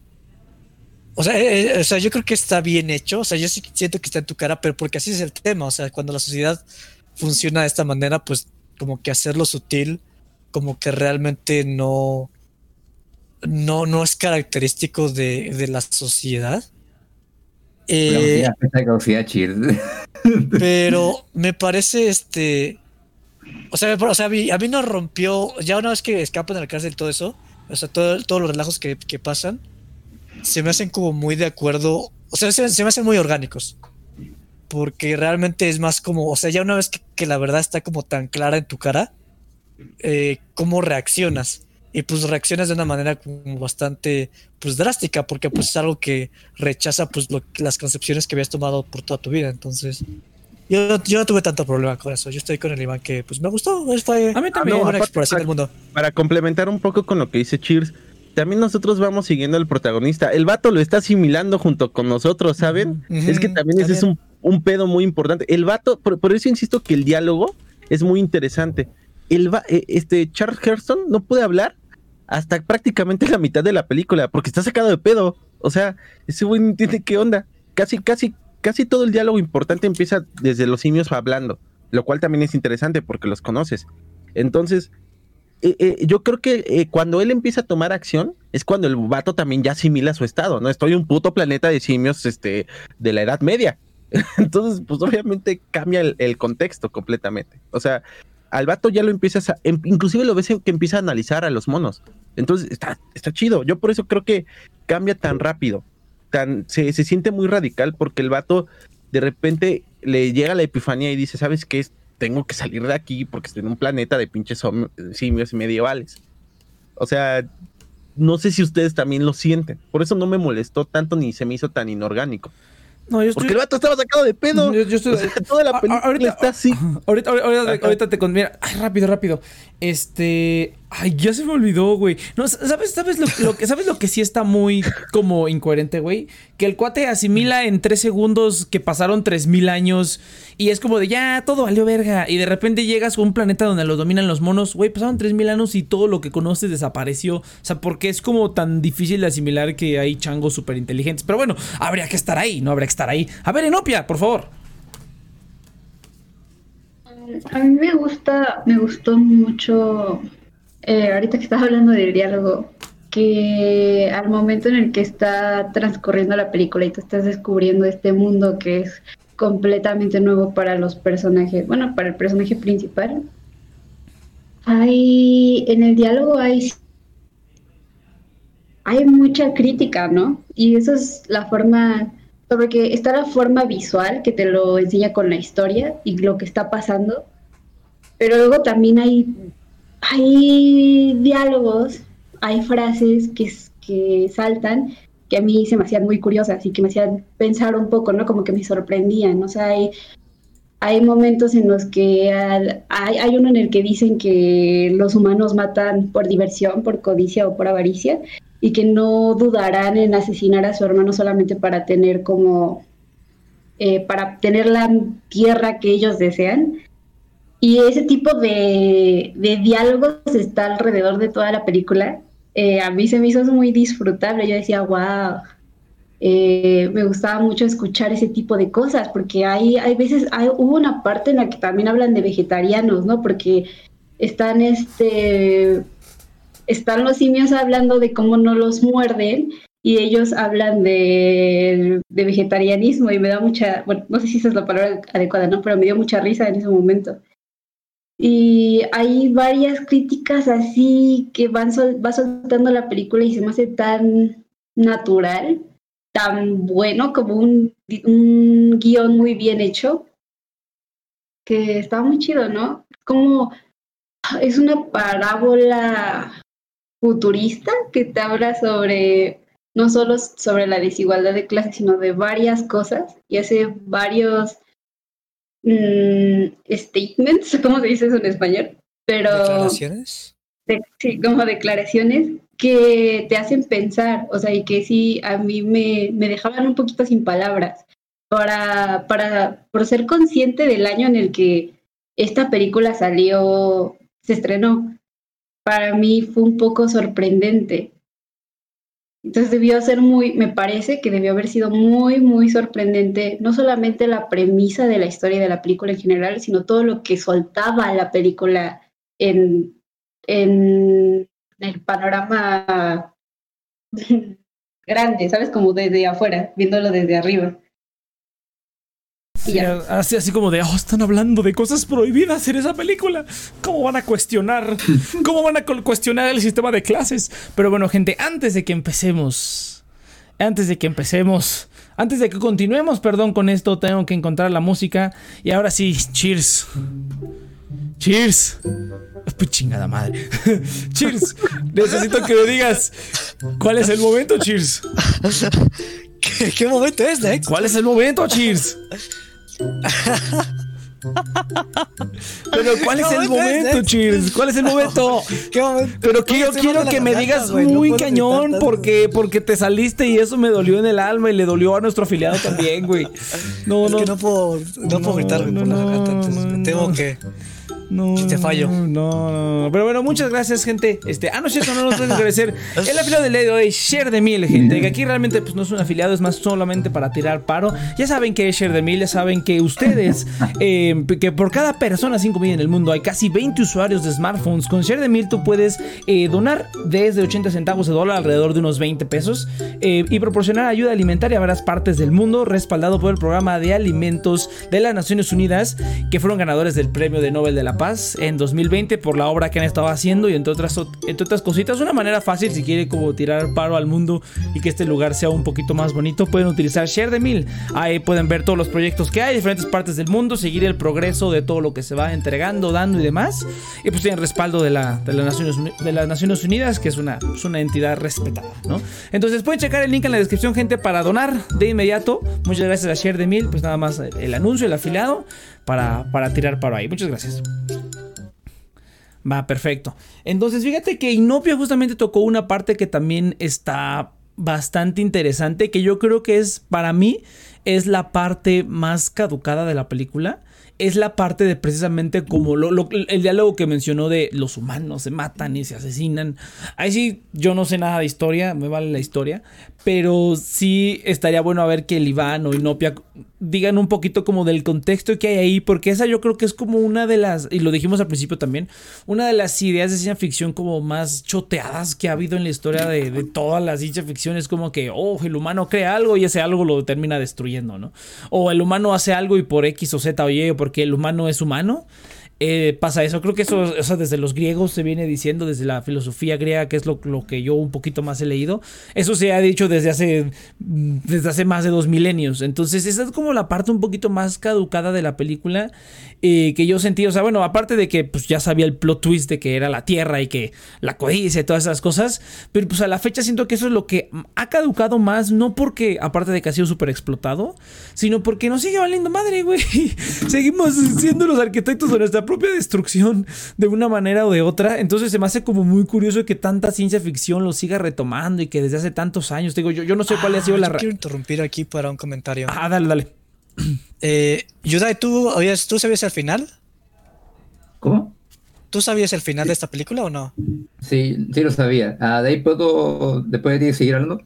O sea, eh, eh, o sea, yo creo que está bien hecho. O sea, yo sí siento que está en tu cara, pero porque así es el tema. O sea, cuando la sociedad funciona de esta manera, pues como que hacerlo sutil, como que realmente no no, no es característico de, la sociedad. Eh, pero me parece este. O sea, o sea a, mí, a, nos rompió. Ya una vez que escapan de la cárcel todo eso, o sea, todos los relajos que, pasan, se me hacen como muy de acuerdo. O sea, se, me hacen muy orgánicos. Porque realmente es más como. O sea, ya una vez que, la verdad está como tan clara en tu cara, eh, ¿cómo reaccionas? y pues reaccionas de una manera como bastante pues drástica porque pues es algo que rechaza pues las concepciones que habías tomado por toda tu vida entonces yo, yo no tuve tanto problema con eso. Yo estoy con el Iván que pues me gustó. Fue a mí también una exploración del mundo. para complementar un poco con lo que dice Cheers también nosotros vamos siguiendo al protagonista. El vato lo está asimilando junto con nosotros ¿saben? es que también, ese es un, un, pedo muy importante. El vato por, por eso insisto que el diálogo es muy interesante. El eh, este Charles Herston no puede hablar hasta prácticamente la mitad de la película, porque está sacado de pedo. O sea, ese güey no entiende qué onda. Casi, casi, casi todo el diálogo importante empieza desde los simios hablando, lo cual también es interesante porque los conoces. Entonces, eh, eh, yo creo que cuando él empieza a tomar acción es cuando el vato también ya asimila su estado, ¿no? Estoy un puto planeta de simios este, de la Edad Media. Entonces, pues obviamente cambia el, contexto completamente. O sea, al vato ya lo empiezas a, em, inclusive lo ves que empieza a analizar a los monos. Entonces está, está chido. Yo por eso creo que cambia tan rápido. Tan, se, siente muy radical porque el vato de repente le llega la epifanía y dice, ¿sabes qué? Tengo que salir de aquí porque estoy en un planeta de pinches simios medievales. O sea, no sé si ustedes también lo sienten. Por eso no me molestó tanto ni se me hizo tan inorgánico. No, yo estoy... Porque el vato estaba sacado de pedo. Yo, estoy... toda la película ahorita, está así. Ahorita, ahorita, ahorita te con... Mira, ay, rápido, rápido. Este. Ay, ya se me olvidó, güey. No, ¿sabes, lo, que, ¿sabes lo que sí está muy como incoherente, güey? Que el cuate asimila en tres segundos que pasaron tres mil años y es como de ya, todo valió verga. Y de repente llegas a un planeta donde lo dominan los monos, güey, pasaron tres mil años y todo lo que conoces desapareció. O sea, porque es como tan difícil de asimilar que hay changos súper inteligentes. Pero bueno, habría que estar ahí, no habría que estar ahí. A ver, Enopia, por favor. A mí me gusta, me gustó mucho, eh, ahorita que estás hablando del diálogo, que al momento en el que está transcurriendo la película y tú estás descubriendo este mundo que es completamente nuevo para los personajes, bueno, para el personaje principal, hay, en el diálogo hay, hay mucha crítica, ¿no? Y esa es la forma sobre que está la forma visual que te lo enseña con la historia y lo que está pasando, pero luego también hay, hay diálogos, hay frases que, que saltan que a mí se me hacían muy curiosas y que me hacían pensar un poco, ¿no? Como que me sorprendían, o sea, hay, hay momentos en los que hay, hay uno en el que dicen que los humanos matan por diversión, por codicia o por avaricia, y que no dudarán en asesinar a su hermano solamente para tener como, eh, para tener la tierra que ellos desean. Y ese tipo de, de diálogos está alrededor de toda la película. Eh, a mí se me hizo muy disfrutable. Yo decía, wow, eh, me gustaba mucho escuchar ese tipo de cosas, porque hay, hay veces, hay, hubo una parte en la que también hablan de vegetarianos, ¿no? Porque están este están los simios hablando de cómo no los muerden y ellos hablan de, vegetarianismo y me da mucha, bueno, no sé si esa es la palabra adecuada, ¿no? Pero me dio mucha risa en ese momento. Y hay varias críticas así que van va soltando la película y se me hace tan natural, tan bueno como un, un guion muy bien hecho, que está muy chido, ¿no? Como es una parábola futurista que te habla sobre no solo sobre la desigualdad de clases, sino de varias cosas y hace varios mm, statements, ¿cómo se dice eso en español? Pero, ¿Declaraciones? sí, como declaraciones que te hacen pensar, o sea, y que sí, a mí me, me dejaban un poquito sin palabras para, para, por ser consciente del año en el que esta película salió, se estrenó para mí fue un poco sorprendente. Entonces debió ser muy, me parece que debió haber sido muy, muy sorprendente, no solamente la premisa de la historia de la película en general, sino todo lo que soltaba la película en, en el panorama grande, ¿sabes? Como desde afuera, viéndolo desde arriba así, así como de, oh, están hablando de cosas prohibidas en esa película. ¿Cómo van a cuestionar? ¿Cómo van a cuestionar el sistema de clases? Pero bueno, gente, antes de que empecemos, antes de que empecemos, antes de que continuemos, perdón, con esto, tengo que encontrar la música. Y ahora sí, cheers. Cheers. Pues chingada madre. Cheers. Necesito que me digas cuál es el momento, Cheers. ¿Qué, momento es, Nex? ¿Cuál es el momento, Cheers? Pero ¿cuál es el momento, Cheers? ¿Cuál es el momento? Pero quiero, quiero que me digas muy cañón porque, porque te saliste y eso me dolió en el alma y le dolió a nuestro afiliado también, güey. No, es no. Que no puedo, no puedo gritar por la garganta, entonces tengo que no. Te fallo. No, no, Pero bueno, muchas gracias, gente. Este, ah, no es cierto, no nos pueden agradecer. El afiliado del día de hoy, Share de Mil, gente. Que aquí realmente pues, no es un afiliado, es más solamente para tirar paro. Ya saben que es Share de Mil, ya saben que ustedes, eh, que por cada persona 5 mil en el mundo hay casi 20 usuarios de smartphones. Con Share de Mil tú puedes eh, donar desde 80 centavos de dólar, alrededor de unos 20 pesos, eh, y proporcionar ayuda alimentaria a varias partes del mundo, respaldado por el programa de alimentos de las Naciones Unidas, que fueron ganadores del premio de Nobel de la Paz en 2020 por la obra que han estado haciendo y entre otras, entre otras cositas. Una manera fácil si quiere como tirar paro al mundo y que este lugar sea un poquito más bonito, pueden utilizar Share the Mil. Ahí pueden ver todos los proyectos que hay en diferentes partes del mundo, seguir el progreso de todo lo que se va entregando, dando y demás. Y pues tienen respaldo de, la, de, las, Naciones, de las Naciones Unidas, que es una, es una entidad respetada, ¿no? Entonces pueden checar el link en la descripción, gente, para donar de inmediato. Muchas gracias a Share the Mil, pues nada más el anuncio, el afiliado para, para tirar paro ahí. Muchas gracias. Va, perfecto. Entonces, fíjate que Inopia justamente tocó una parte que también está bastante interesante, que yo creo que es, para mí, es la parte más caducada de la película. Es la parte de precisamente como el diálogo que mencionó de los humanos se matan y se asesinan. Ahí sí, yo no sé nada de historia, me vale la historia, pero sí estaría bueno a ver que el Iván o Inopia digan un poquito como del contexto que hay ahí, porque esa yo creo que es como una de las, y lo dijimos al principio también, una de las ideas de ciencia ficción como más choteadas que ha habido en la historia de, todas las ciencia ficción, es como que, oh, el humano crea algo y ese algo lo termina destruyendo, ¿no? O el humano hace algo y por X o Z o Y, porque el humano es humano, eh, pasa eso. Creo que eso, o sea, desde los griegos se viene diciendo, desde la filosofía griega, que es lo, lo, que yo un poquito más he leído. Eso se ha dicho desde hace, desde hace más de dos milenios. Entonces, esa es como la parte un poquito más caducada de la película eh, que yo sentí. O sea, bueno, aparte de que pues ya sabía el plot twist de que era la tierra y que la codicia y todas esas cosas, pero pues a la fecha siento que eso es lo que ha caducado más, no porque, aparte de que ha sido súper explotado, sino porque nos sigue valiendo madre, güey. Seguimos siendo los arquitectos de nuestra propia destrucción de una manera o de otra. Entonces se me hace como muy curioso que tanta ciencia ficción lo siga retomando y que desde hace tantos años, digo, yo, yo no sé cuál ha sido Ah, la... Quiero interrumpir aquí para un comentario. Ah, dale, dale. Eh, Yudai, ¿tú, habías- ¿tú sabías el final? ¿Cómo? ¿Tú sabías el final de esta película o no? Sí, sí lo sabía. Ah, de ahí puedo, después de ti, seguir hablando.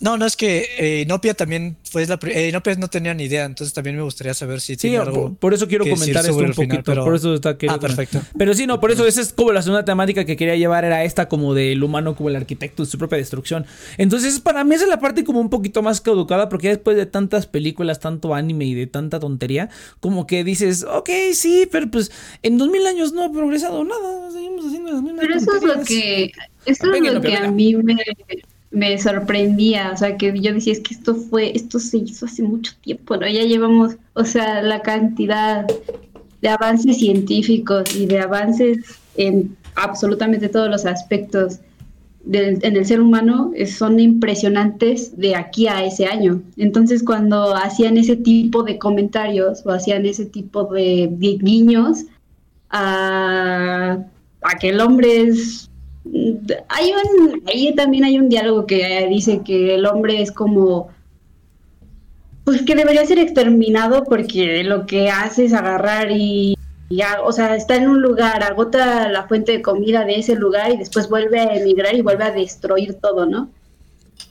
No, no, es que eh, Inopia también fue la eh, Inopia no tenía ni idea, entonces también me gustaría saber si Sí, tiene por, algo. por eso quiero que comentar esto sobre un el final, poquito. pero- Por eso está queriendo Ah, perfecto. Pero sí, no, por eso esa es como la segunda temática que quería llevar, era esta como del humano como el arquitecto de su propia destrucción. Entonces, para mí esa es la parte como un poquito más caducada, porque ya después de tantas películas, tanto anime y de tanta tontería, como que dices, ok, sí, pero pues en 2000 años no ha progresado nada, seguimos haciendo las mismas Pero eso es lo que, esto es lo que a mí me, me sorprendía, o sea, que yo decía, es que esto fue, esto se hizo hace mucho tiempo, ¿no? Ya llevamos, o sea, la cantidad de avances científicos y de avances en absolutamente todos los aspectos del- en el ser humano son impresionantes de aquí a ese año. Entonces, cuando hacían ese tipo de comentarios o hacían ese tipo de, de guiños a, a que el hombre es... Hay un, ahí también hay un diálogo que dice que el hombre es como pues que debería ser exterminado porque lo que hace es agarrar y, y a- o sea, está en un lugar, agota la fuente de comida de ese lugar y después vuelve a emigrar y vuelve a destruir todo, ¿no?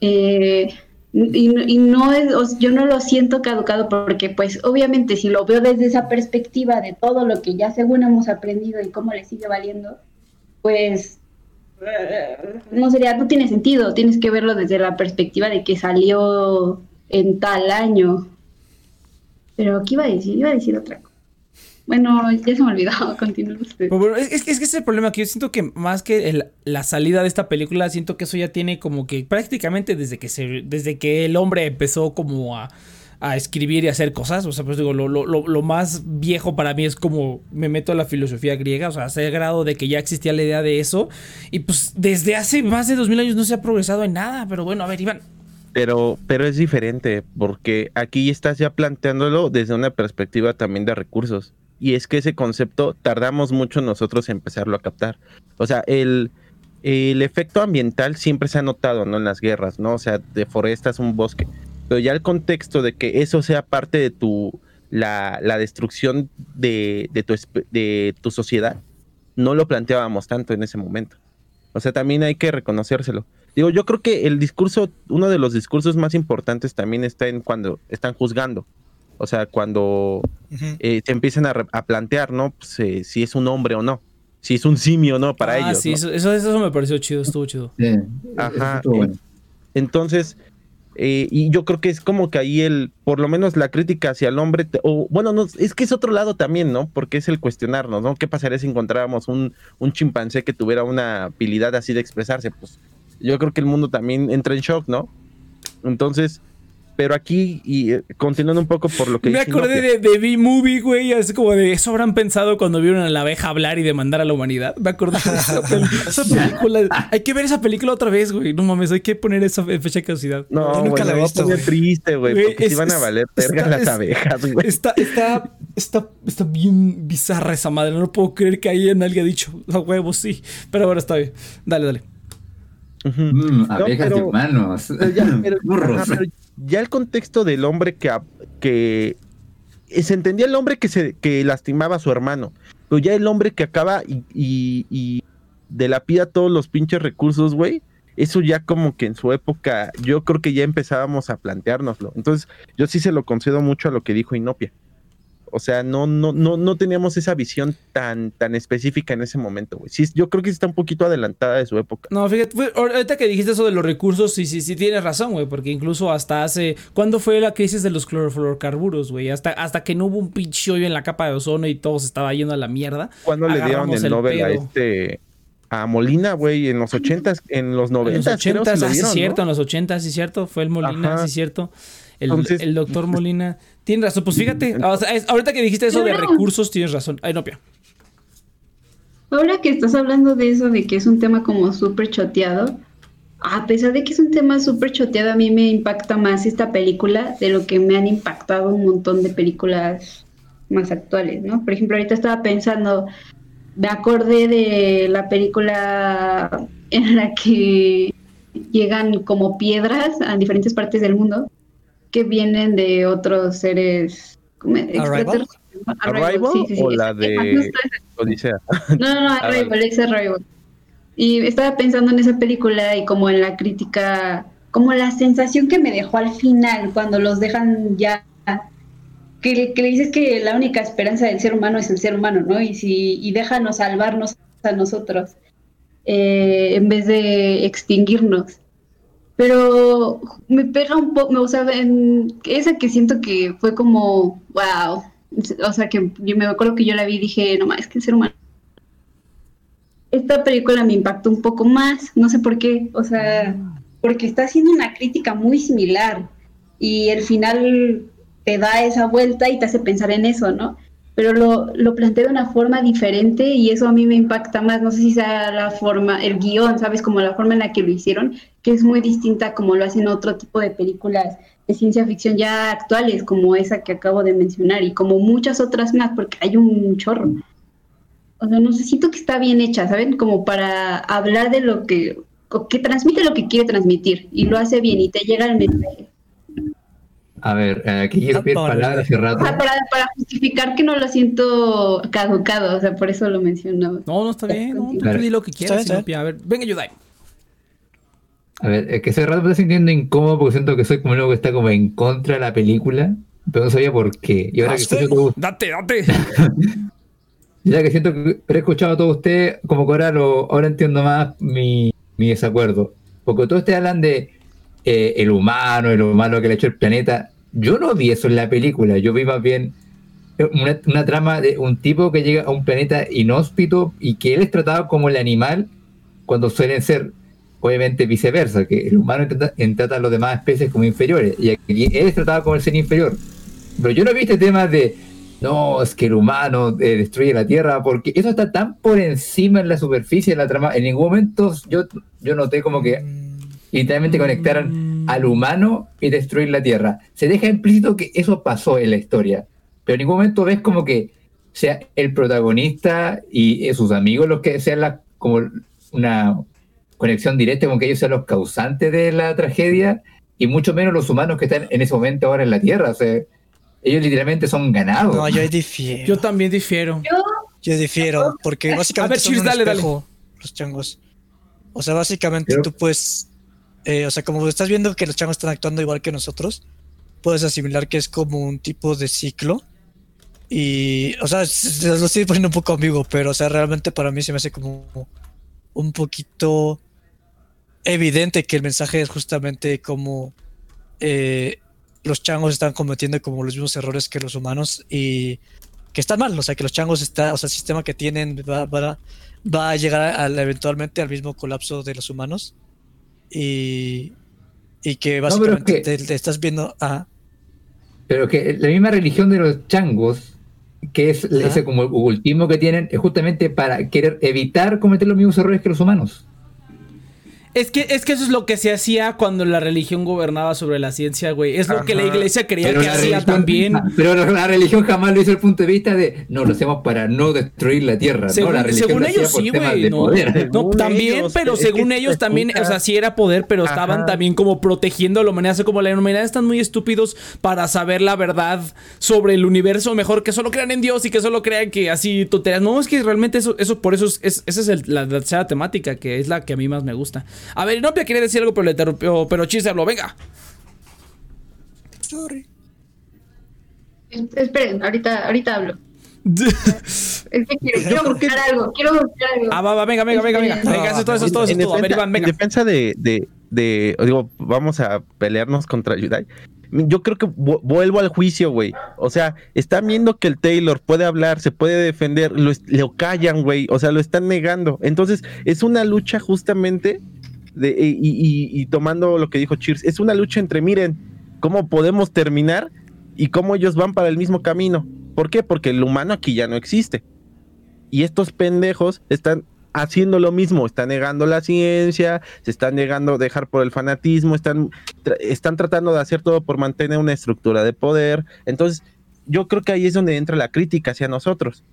Eh, y, y no es, yo no lo siento caducado porque pues obviamente si lo veo desde esa perspectiva de todo lo que ya según hemos aprendido y cómo le sigue valiendo, pues no sería, no tiene sentido, tienes que verlo desde la perspectiva de que salió en tal año. Pero ¿qué iba a decir? Iba a decir otra cosa. Bueno, ya se me olvidó, continúa usted. Es, es que es que ese es el problema que yo siento que más que la salida de esta película, siento que eso ya tiene como que prácticamente desde que desde que el hombre empezó como a, a escribir y hacer cosas, o sea, pues digo, lo, lo, lo, más viejo para mí es como me meto a la filosofía griega, o sea, el grado de que ya existía la idea de eso, y pues desde hace más de dos mil años no se ha progresado en nada, pero bueno, a ver, Iván. Pero, pero es diferente, porque aquí estás ya planteándolo desde una perspectiva también de recursos. Y es que ese concepto tardamos mucho nosotros en empezarlo a captar. O sea, el, el efecto ambiental siempre se ha notado, ¿no? En las guerras, ¿no? O sea, deforestas un bosque. Pero ya el contexto de que eso sea parte de tu, la, la destrucción de, de, tu, de tu sociedad, no lo planteábamos tanto en ese momento. O sea, también hay que reconocérselo. Digo, yo creo que el discurso, uno de los discursos más importantes también está en cuando están juzgando. O sea, cuando eh, se empiezan a, re- a plantear, ¿no? Pues, eh, si es un hombre o no. Si es un simio o no para ah, ellos. sí, ¿no? eso, eso, eso me pareció chido, estuvo chido. Sí, Ajá, eso estuvo eh, bueno. Entonces, eh, y yo creo que es como que ahí el, por lo menos la crítica hacia el hombre, o bueno, no, es que es otro lado también, ¿no? Porque es el cuestionarnos, ¿no? ¿Qué pasaría si encontráramos un, un chimpancé que tuviera una habilidad así de expresarse? Pues yo creo que el mundo también entra en shock, ¿no? Entonces, pero aquí, y eh, continuando un poco por lo que Me dice acordé de, de B-Movie, güey. Es como de eso habrán pensado cuando vieron a la abeja hablar y demandar a la humanidad. Me acordé de esa, pel- esa película. Hay que ver esa película otra vez, güey. No mames, hay que poner esa fe- fecha de caducidad. No, Yo nunca la he me voy a visto, poner güey. triste, güey, Güey, porque es- si van a valer verga está- las es- abejas, güey. Está, está, está, está bien bizarra esa madre. No puedo creer que alguien haya dicho a huevo, sí. Pero bueno, está bien. Dale, dale. Mm, No, abejas pero- y humanos. Pero ya, pero- Burros. ajá, pero ya el contexto del hombre que, que eh, se entendía el hombre que se que lastimaba a su hermano, pero ya el hombre que acaba y, y, y delapida todos los pinches recursos, güey. Eso ya como que en su época, yo creo que ya empezábamos a planteárnoslo. Entonces, yo sí se lo concedo mucho a lo que dijo Inopia. O sea, no, no, no, no teníamos esa visión tan, tan específica en ese momento, güey. Sí, yo creo que sí está un poquito adelantada de su época. No, fíjate, fue- ahorita que dijiste eso de los recursos, sí, sí, sí tienes razón, güey, porque incluso hasta hace... ¿Cuándo fue la crisis de los clorofluorocarburos, güey? Hasta, hasta que no hubo un pinche hoyo en la capa de ozono y todo se estaba yendo a la mierda. Cuando le dieron el, el Nobel a este a Molina, güey, en los ochentas, en los En los noventas, creo, 80, se lo ah, sí, dieron, cierto, ¿no? en los 80, sí, cierto. Fue el Molina, Ajá. sí, cierto. El, Entonces- el doctor Molina. Tienes razón, pues fíjate, o sea, es- ahorita que dijiste eso de recursos, tienes razón. Ay, no, Pia. Ahora que estás hablando de eso, de que es un tema como súper choteado, a pesar de que es un tema súper choteado, a mí me impacta más esta película de lo que me han impactado un montón de películas más actuales, ¿no? Por ejemplo, ahorita estaba pensando, me acordé de la película en la que llegan como piedras a diferentes partes del mundo que vienen de otros seres. ¿Arrival sí, sí, sí, o la de. Odisea? No, no, no. Arrival, es Arrival. Y estaba pensando en esa película y como en la crítica, como la sensación que me dejó al final cuando los dejan ya, que, que le dices que la única esperanza del ser humano es el ser humano, ¿no? Y si y déjanos salvarnos a nosotros eh, en vez de extinguirnos. Pero me pega un poco, o sea, en esa que siento que fue como, wow. O sea, que yo me acuerdo que yo la vi y dije, no más, es que el ser humano esta película me impactó un poco más, no sé por qué, o sea, porque está haciendo una crítica muy similar y el final te da esa vuelta y te hace pensar en eso, ¿no? Pero lo, lo plantea de una forma diferente y eso a mí me impacta más, no sé si sea la forma, el guion, ¿sabes? Como la forma en la que lo hicieron, que es muy distinta como lo hacen otro tipo de películas de ciencia ficción ya actuales, como esa que acabo de mencionar y como muchas otras más, porque hay un chorro. O sea, no sé, siento que está bien hecha, ¿saben? Como para hablar de lo que, que transmite lo que quiere transmitir y lo hace bien y te llega el mensaje. A ver, eh, aquí quiero pedir Ah, palabras hace O rato. sea, para, para justificar que no lo siento caducado, o sea, por eso lo mencionaba. No, no está bien, no, tú Claro. di lo que quieras. A ver, venga, Yudai. A ver, es que hace rato me estoy sintiendo incómodo porque siento que soy como uno que está como en contra de la película, pero no sabía por qué. Y ahora que todo, Date, date. ya que siento que he escuchado a todos ustedes, como que ahora, lo, ahora entiendo más mi, mi desacuerdo. Porque todos ustedes hablan de eh, el humano, el humano que le ha hecho el planeta. Yo no vi eso en la película, yo vi más bien una, una trama de un tipo que llega a un planeta inhóspito y que él es tratado como el animal cuando suelen ser obviamente viceversa, que el humano trata, trata a las demás especies como inferiores y aquí él es tratado como el ser inferior. Pero yo no vi este tema de, no, es que el humano eh, destruye la Tierra, porque eso está tan por encima en la superficie de la trama. En ningún momento yo, yo noté como que literalmente conectaran al humano y destruir la Tierra. Se deja implícito que eso pasó en la historia, pero en ningún momento ves como que sea el protagonista y eh, sus amigos los que sean la, como una conexión directa, como que ellos sean los causantes de la tragedia, y mucho menos los humanos que están en ese momento ahora en la Tierra. O sea, ellos literalmente son ganados. No, yo difiero. Yo también difiero. Yo, Yo difiero, porque básicamente ver, son Chis, un dale, dale. espejo, los changos. O sea, básicamente Pero- tú puedes, eh, o sea, como estás viendo que los changos están actuando igual que nosotros, puedes asimilar que es como un tipo de ciclo. Y, o sea, lo estoy poniendo un poco ambiguo, pero, o sea, realmente para mí se me hace como un poquito evidente que el mensaje es justamente como eh, los changos están cometiendo como los mismos errores que los humanos y que están mal, o sea, que los changos está, o sea, el sistema que tienen va, va- va a llegar al- eventualmente al mismo colapso de los humanos y, y que pero es básicamente que- te, te estás viendo a Pero que la misma religión de los changos, que es Ajá. ese como ocultismo que tienen, es justamente para querer evitar cometer los mismos errores que los humanos. Es que, es que eso es lo que se hacía cuando la religión gobernaba sobre la ciencia, güey. Es lo que la iglesia creía que hacía religión- también. Pero la, la religión jamás lo hizo el punto de vista de no lo hacemos para no destruir la tierra. Según, no, la religión según ellos sí, güey. No, también, ellos, pero según ellos también, o sea, sí era poder, pero Ajá. estaban también como protegiendo a la humanidad. O sea, como la humanidad están muy estúpidos para saber la verdad sobre el universo. Mejor que solo crean en Dios y que solo crean que así tonterías. No, es que realmente eso, eso por eso es, es- esa es el- la tercera temática, que es la que a mí más me gusta. A ver, Inopia quería decir algo, pero le interrumpió. Pero Chis habló, venga. Sorry. Esperen, ahorita, ahorita hablo. Es que quiero, quiero buscar algo, quiero buscar algo. Ah, va, va, venga, venga, venga, venga. Venga, eso es todo, eso es todo, eso es En todo. A ver, defensa- en de, de, de- digo, vamos a pelearnos contra Yudai. Yo creo que vu- vuelvo al juicio, güey. O sea, están viendo que el Taylor puede hablar, se puede defender, lo, lo callan, güey. O sea, lo están negando. Entonces, es una lucha justamente de, y, tomando lo que dijo Cheers, es una lucha entre, miren, cómo podemos terminar y cómo ellos van para el mismo camino. ¿Por qué? Porque el humano aquí ya no existe. Y estos pendejos están haciendo lo mismo, están negando la ciencia, se están negando a dejar por el fanatismo, están, están tratando de hacer todo por mantener una estructura de poder. Entonces, yo creo que ahí es donde entra la crítica hacia nosotros.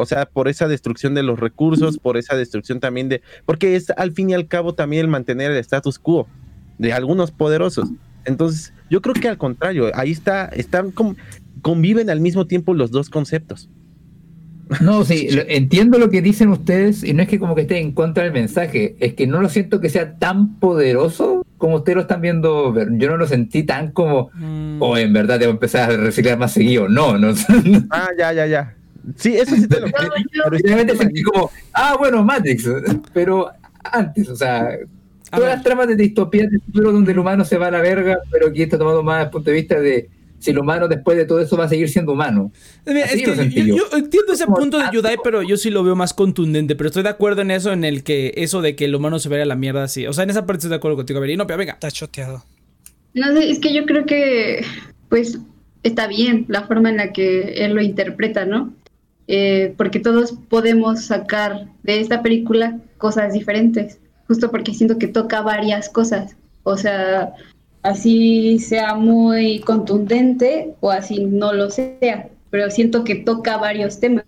O sea, por esa destrucción de los recursos, por esa destrucción también de... Porque es al fin y al cabo también el mantener el status quo de algunos poderosos. Entonces, yo creo que al contrario, ahí está, están conviven al mismo tiempo los dos conceptos. No, sí, lo- entiendo lo que dicen ustedes y no es que como que esté en contra del mensaje, es que no lo siento que sea tan poderoso como ustedes lo están viendo. Yo no lo sentí tan como, Mm, o en verdad debo empezar a reciclar más seguido. No, no. Ah, ya, ya, ya. Sí, eso sí te lo creo. pero Realmente sentí como, ah, bueno, Matrix, pero antes, o sea, todas las tramas de distopía de futuro donde el humano se va a la verga, pero aquí está tomando más el punto de vista de si el humano después de todo eso va a seguir siendo humano. Mira, Así es que yo, yo. yo entiendo ese punto de. Yudai, pero yo sí lo veo más contundente. Pero estoy de acuerdo en eso, en el que eso de que el humano se vaya a la mierda, sí. O sea, en esa parte estoy de acuerdo contigo. A ver, y no, pero venga. Está choteado. No sé, es que yo creo que, pues, está bien la forma en la que él lo interpreta, ¿no? Eh, porque todos podemos sacar de esta película cosas diferentes, justo porque siento que toca varias cosas. O sea, así sea muy contundente o así no lo sea, pero siento que toca varios temas.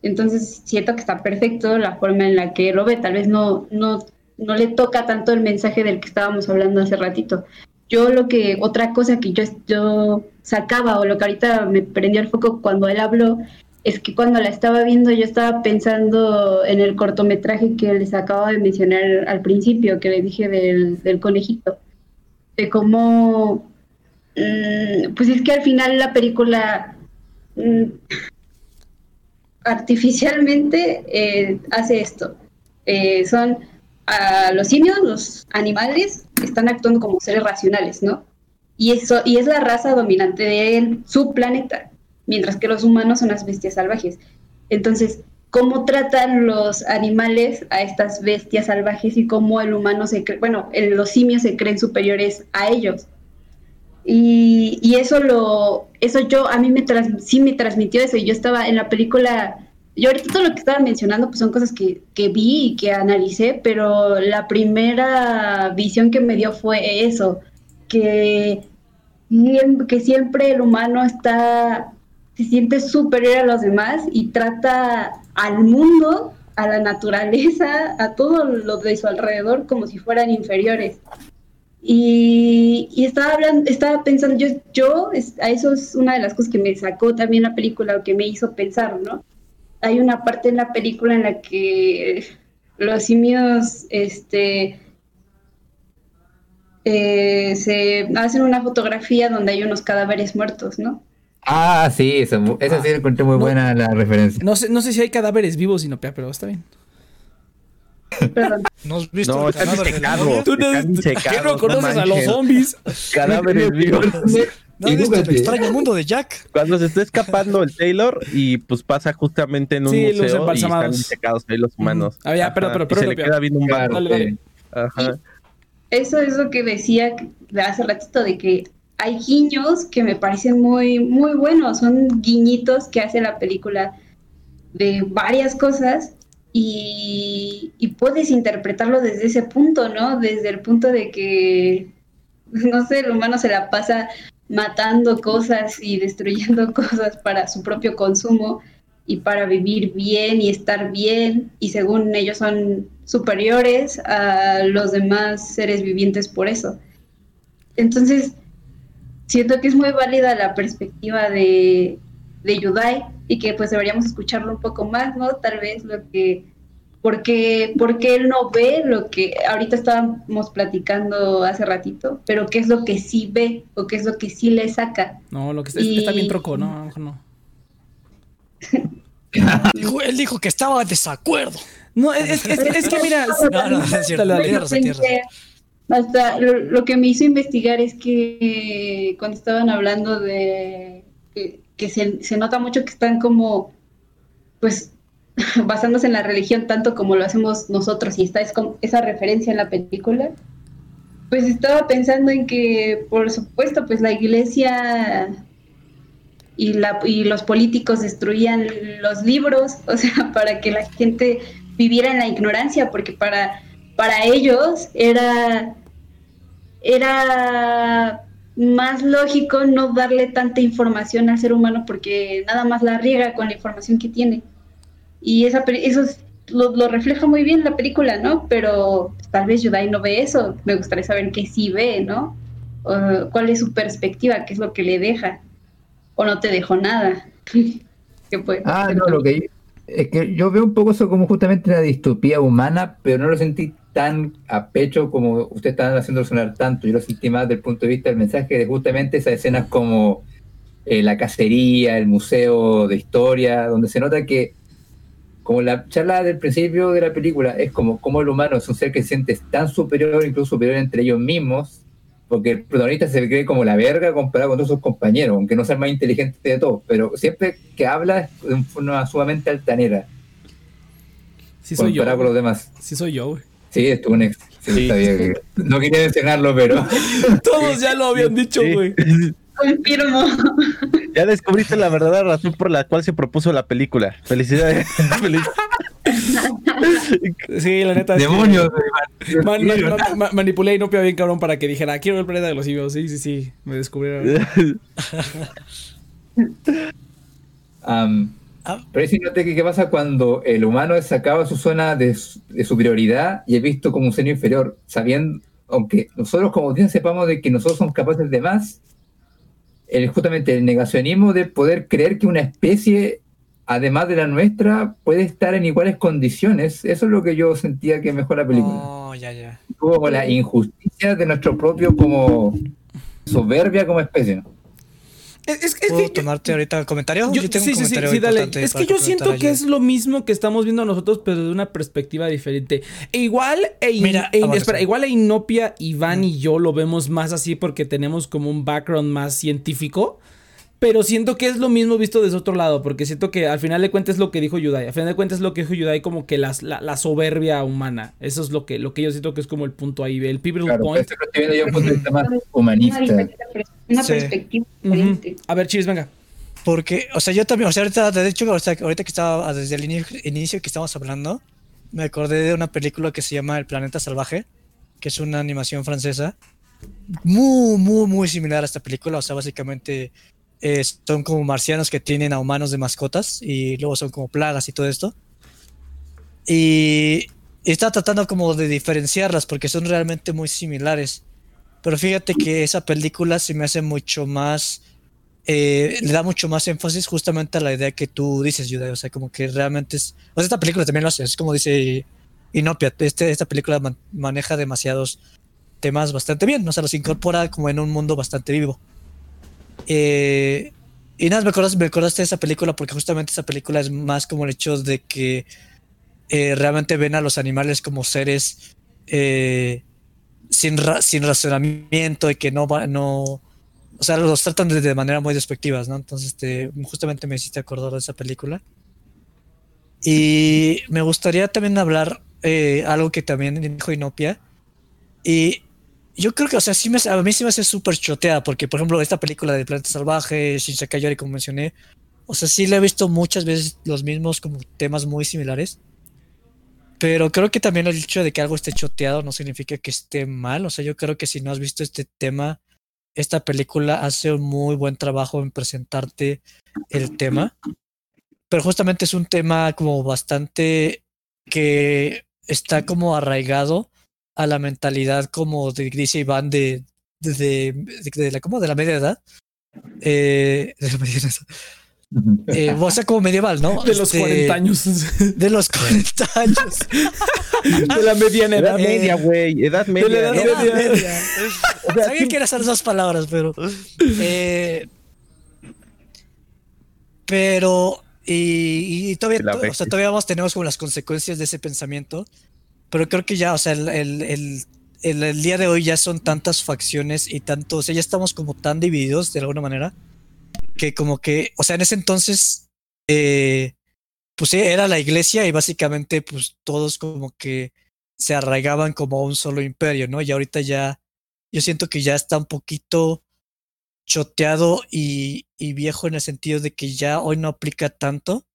Entonces siento que está perfecto la forma en la que lo ve. Tal vez no, no, no le toca tanto el mensaje del que estábamos hablando hace ratito. Yo lo que, otra cosa que yo, yo sacaba o lo que ahorita me prendió el foco cuando él habló, es que cuando la estaba viendo yo estaba pensando en el cortometraje que les acabo de mencionar al principio, que les dije del, del conejito, de cómo, mm, pues es que al final la película mm, artificialmente eh, hace esto. Eh, son a los simios, los animales, están actuando como seres racionales, ¿no? Y, eso, y es la raza dominante de su planeta, mientras que los humanos son las bestias salvajes. Entonces, ¿cómo tratan los animales a estas bestias salvajes y cómo el humano se bueno, los simios se creen superiores a ellos? Y, y eso lo, eso yo, a mí me trans- sí me transmitió eso, y yo estaba en la película, yo ahorita todo lo que estaba mencionando pues son cosas que, que vi y que analicé, pero la primera visión que me dio fue eso, que, que siempre el humano está, se siente superior a los demás y trata al mundo, a la naturaleza, a todo lo de su alrededor como si fueran inferiores. Y, y estaba hablando, estaba pensando, yo, yo, a eso es una de las cosas que me sacó también la película, o que me hizo pensar, ¿no? Hay una parte en la película en la que los simios, este, eh, se hacen una fotografía donde hay unos cadáveres muertos, ¿no? Ah, sí, esa, esa sí la encontré muy No. buena la referencia. No sé, no sé si hay cadáveres vivos, sino pero está bien. Perdón. ¿No has visto No? Tú no, Están ¿qué no no conoces a los zombies. Cadáveres vivos. ¿No visto el Edúcate. extraño mundo de Jack? Cuando se está escapando el Taylor y pues pasa justamente en un Sí, los museo y están disecados ahí los humanos. Ah, ya, Ajá, pero- pero- y pero- se le queda viendo un vato. Dale, dale. eh, Ajá. Eso es lo que decía de hace ratito, de que hay guiños que me parecen muy, muy buenos, son guiñitos que hace la película de varias cosas y, y puedes interpretarlo desde ese punto, ¿no? Desde el punto de que, no sé, el humano se la pasa matando cosas y destruyendo cosas para su propio consumo y para vivir bien y estar bien y según ellos son superiores a los demás seres vivientes por eso. Entonces, siento que es muy válida la perspectiva de, de Yudai y que pues deberíamos escucharlo un poco más, ¿no? Tal vez lo que porque, porque él no ve lo que ahorita estábamos platicando hace ratito, pero qué es lo que sí ve o qué es lo que sí le saca. No, lo que está, está bien troco, no, no. él dijo que estaba de desacuerdo. No, es, que mira. No, no, es cierto. Hasta lo, que me hizo investigar es que cuando estaban hablando de que, se, se, nota mucho que están como, pues, basándose en la religión tanto como lo hacemos nosotros y está es esa referencia en la película, pues estaba pensando en que, por supuesto, pues la iglesia y, la, y los políticos destruían los libros, o sea, para que la gente viviera en la ignorancia, porque para, para ellos era, era más lógico no darle tanta información al ser humano porque nada más la riega con la información que tiene. Y esa, eso lo, refleja muy bien la película, ¿no? Pero tal vez Yudai no ve eso. Me gustaría saber qué sí ve, ¿no? ¿Cuál es su perspectiva? ¿Qué es lo que le deja? ¿O no te dejó nada? ah, no, lo que es que yo veo un poco eso como justamente una distopía humana, pero no lo sentí tan a pecho como usted está haciendo sonar tanto. Yo lo sentí más desde el punto de vista del mensaje de justamente esas escenas como eh, la cacería, el museo de historia, donde se nota que como la charla del principio de la película, es como, como el humano es un ser que se siente tan superior, incluso superior entre ellos mismos, porque el protagonista se cree como la verga comparado con todos sus compañeros, aunque no sea el más inteligente de todos, pero siempre que habla es de forma sumamente altanera. Sí soy yo. con los demás. Sí soy yo, güey. Sí, es tu ex. Sí, No quería mencionarlo, pero... todos ya lo habían dicho, güey. Confirmo. Ya descubriste la verdadera razón por la cual se propuso la película. Felicidades. sí, la neta. Demonios. manipulé y no pida bien cabrón para que dijera, quiero ver el planeta de los simios. Sí, sí, sí. Me descubrieron. um, pero es noté que qué pasa cuando el humano es sacado a su zona de, de superioridad y es visto como un ser inferior, sabiendo, aunque nosotros como audiencia sepamos de que nosotros somos capaces de más, el, justamente el negacionismo de poder creer que una especie, además de la nuestra, puede estar en iguales condiciones. Eso es lo que yo sentía que mejor la película. Oh, ya, ya. Como la injusticia de nuestro propio como soberbia como especie. ¿no? Es, ¿Puedo tomarte ahorita el comentario? Yo, tengo un comentario sí, Es que yo siento que es lo mismo que estamos viendo nosotros, pero de una perspectiva diferente. E igual, e, e espera, igual a Inopia, Iván y yo lo vemos más así porque tenemos como un background más científico. Pero siento que es lo mismo visto desde otro lado, porque siento que al final de cuentas es lo que dijo Yudai. Al final de cuentas es lo que dijo Yudai como que la, la, soberbia humana. Eso es lo que, lo que yo siento que es como el punto ahí, el pivotal point. yo un punto de vista más humanista. Una perspectiva diferente. A ver, Chis, venga. Porque, o sea, yo también, o sea, ahorita, de hecho, ahorita, que estaba, desde el inicio, que estamos hablando, me acordé de una película que se llama El Planeta Salvaje, que es una animación francesa, muy, muy, muy similar a esta película, o sea, básicamente eh, son como marcianos que tienen a humanos de mascotas y luego son como plagas y todo esto. Y, está tratando como de diferenciarlas porque son realmente muy similares. Pero fíjate que esa película se me hace mucho más... Eh, le da mucho más énfasis justamente a la idea que tú dices, Yuda. O sea, como que realmente es... O sea, esta película también lo hace. Es como dice Inopia. Este, esta película maneja demasiados temas bastante bien. O sea, los incorpora como en un mundo bastante vivo. Eh, y nada, me acordaste, me acordaste de esa película porque justamente esa película es más como el hecho de que eh, realmente ven a los animales como seres eh, sin, sin razonamiento y que no van, no, o sea, los tratan de, manera muy despectivas, ¿no? Entonces, este, justamente me hiciste acordar de esa película. Y me gustaría también hablar algo que también dijo Inopia. Y yo creo que, o sea, sí me, a mí sí me hace súper choteada, porque, por ejemplo, esta película de Planeta Salvaje, Shinsekai Yori, como mencioné, o sea, sí le he visto muchas veces los mismos como temas muy similares. Pero creo que también el hecho de que algo esté choteado no significa que esté mal. O sea, yo creo que si no has visto este tema, esta película hace un muy buen trabajo en presentarte el tema. Pero justamente es un tema como bastante que está como arraigado a la mentalidad como de, dice Iván de, de, de, la, como de la media edad. Eh, Eh, o sea, como medieval, ¿no? De los Este, 40 años. De los 40 años. de la mediana Edad edad. media, güey. Edad la media. edad ¿no? Edad media. media. O sea, Sabía que eran esas dos palabras, pero. eh, pero. Y, y todavía, La to- o sea, todavía vamos, tenemos como las consecuencias de ese pensamiento. Pero creo que ya, o sea, el, el, el- el- día de hoy ya son tantas facciones y tanto, o sea, ya estamos como tan divididos de alguna manera que como que, o sea, en ese entonces, eh, pues era la iglesia y básicamente pues todos como que se arraigaban como a un solo imperio, ¿no? Y ahorita ya, yo siento que ya está un poquito choteado y, y viejo en el sentido de que ya hoy no aplica tanto,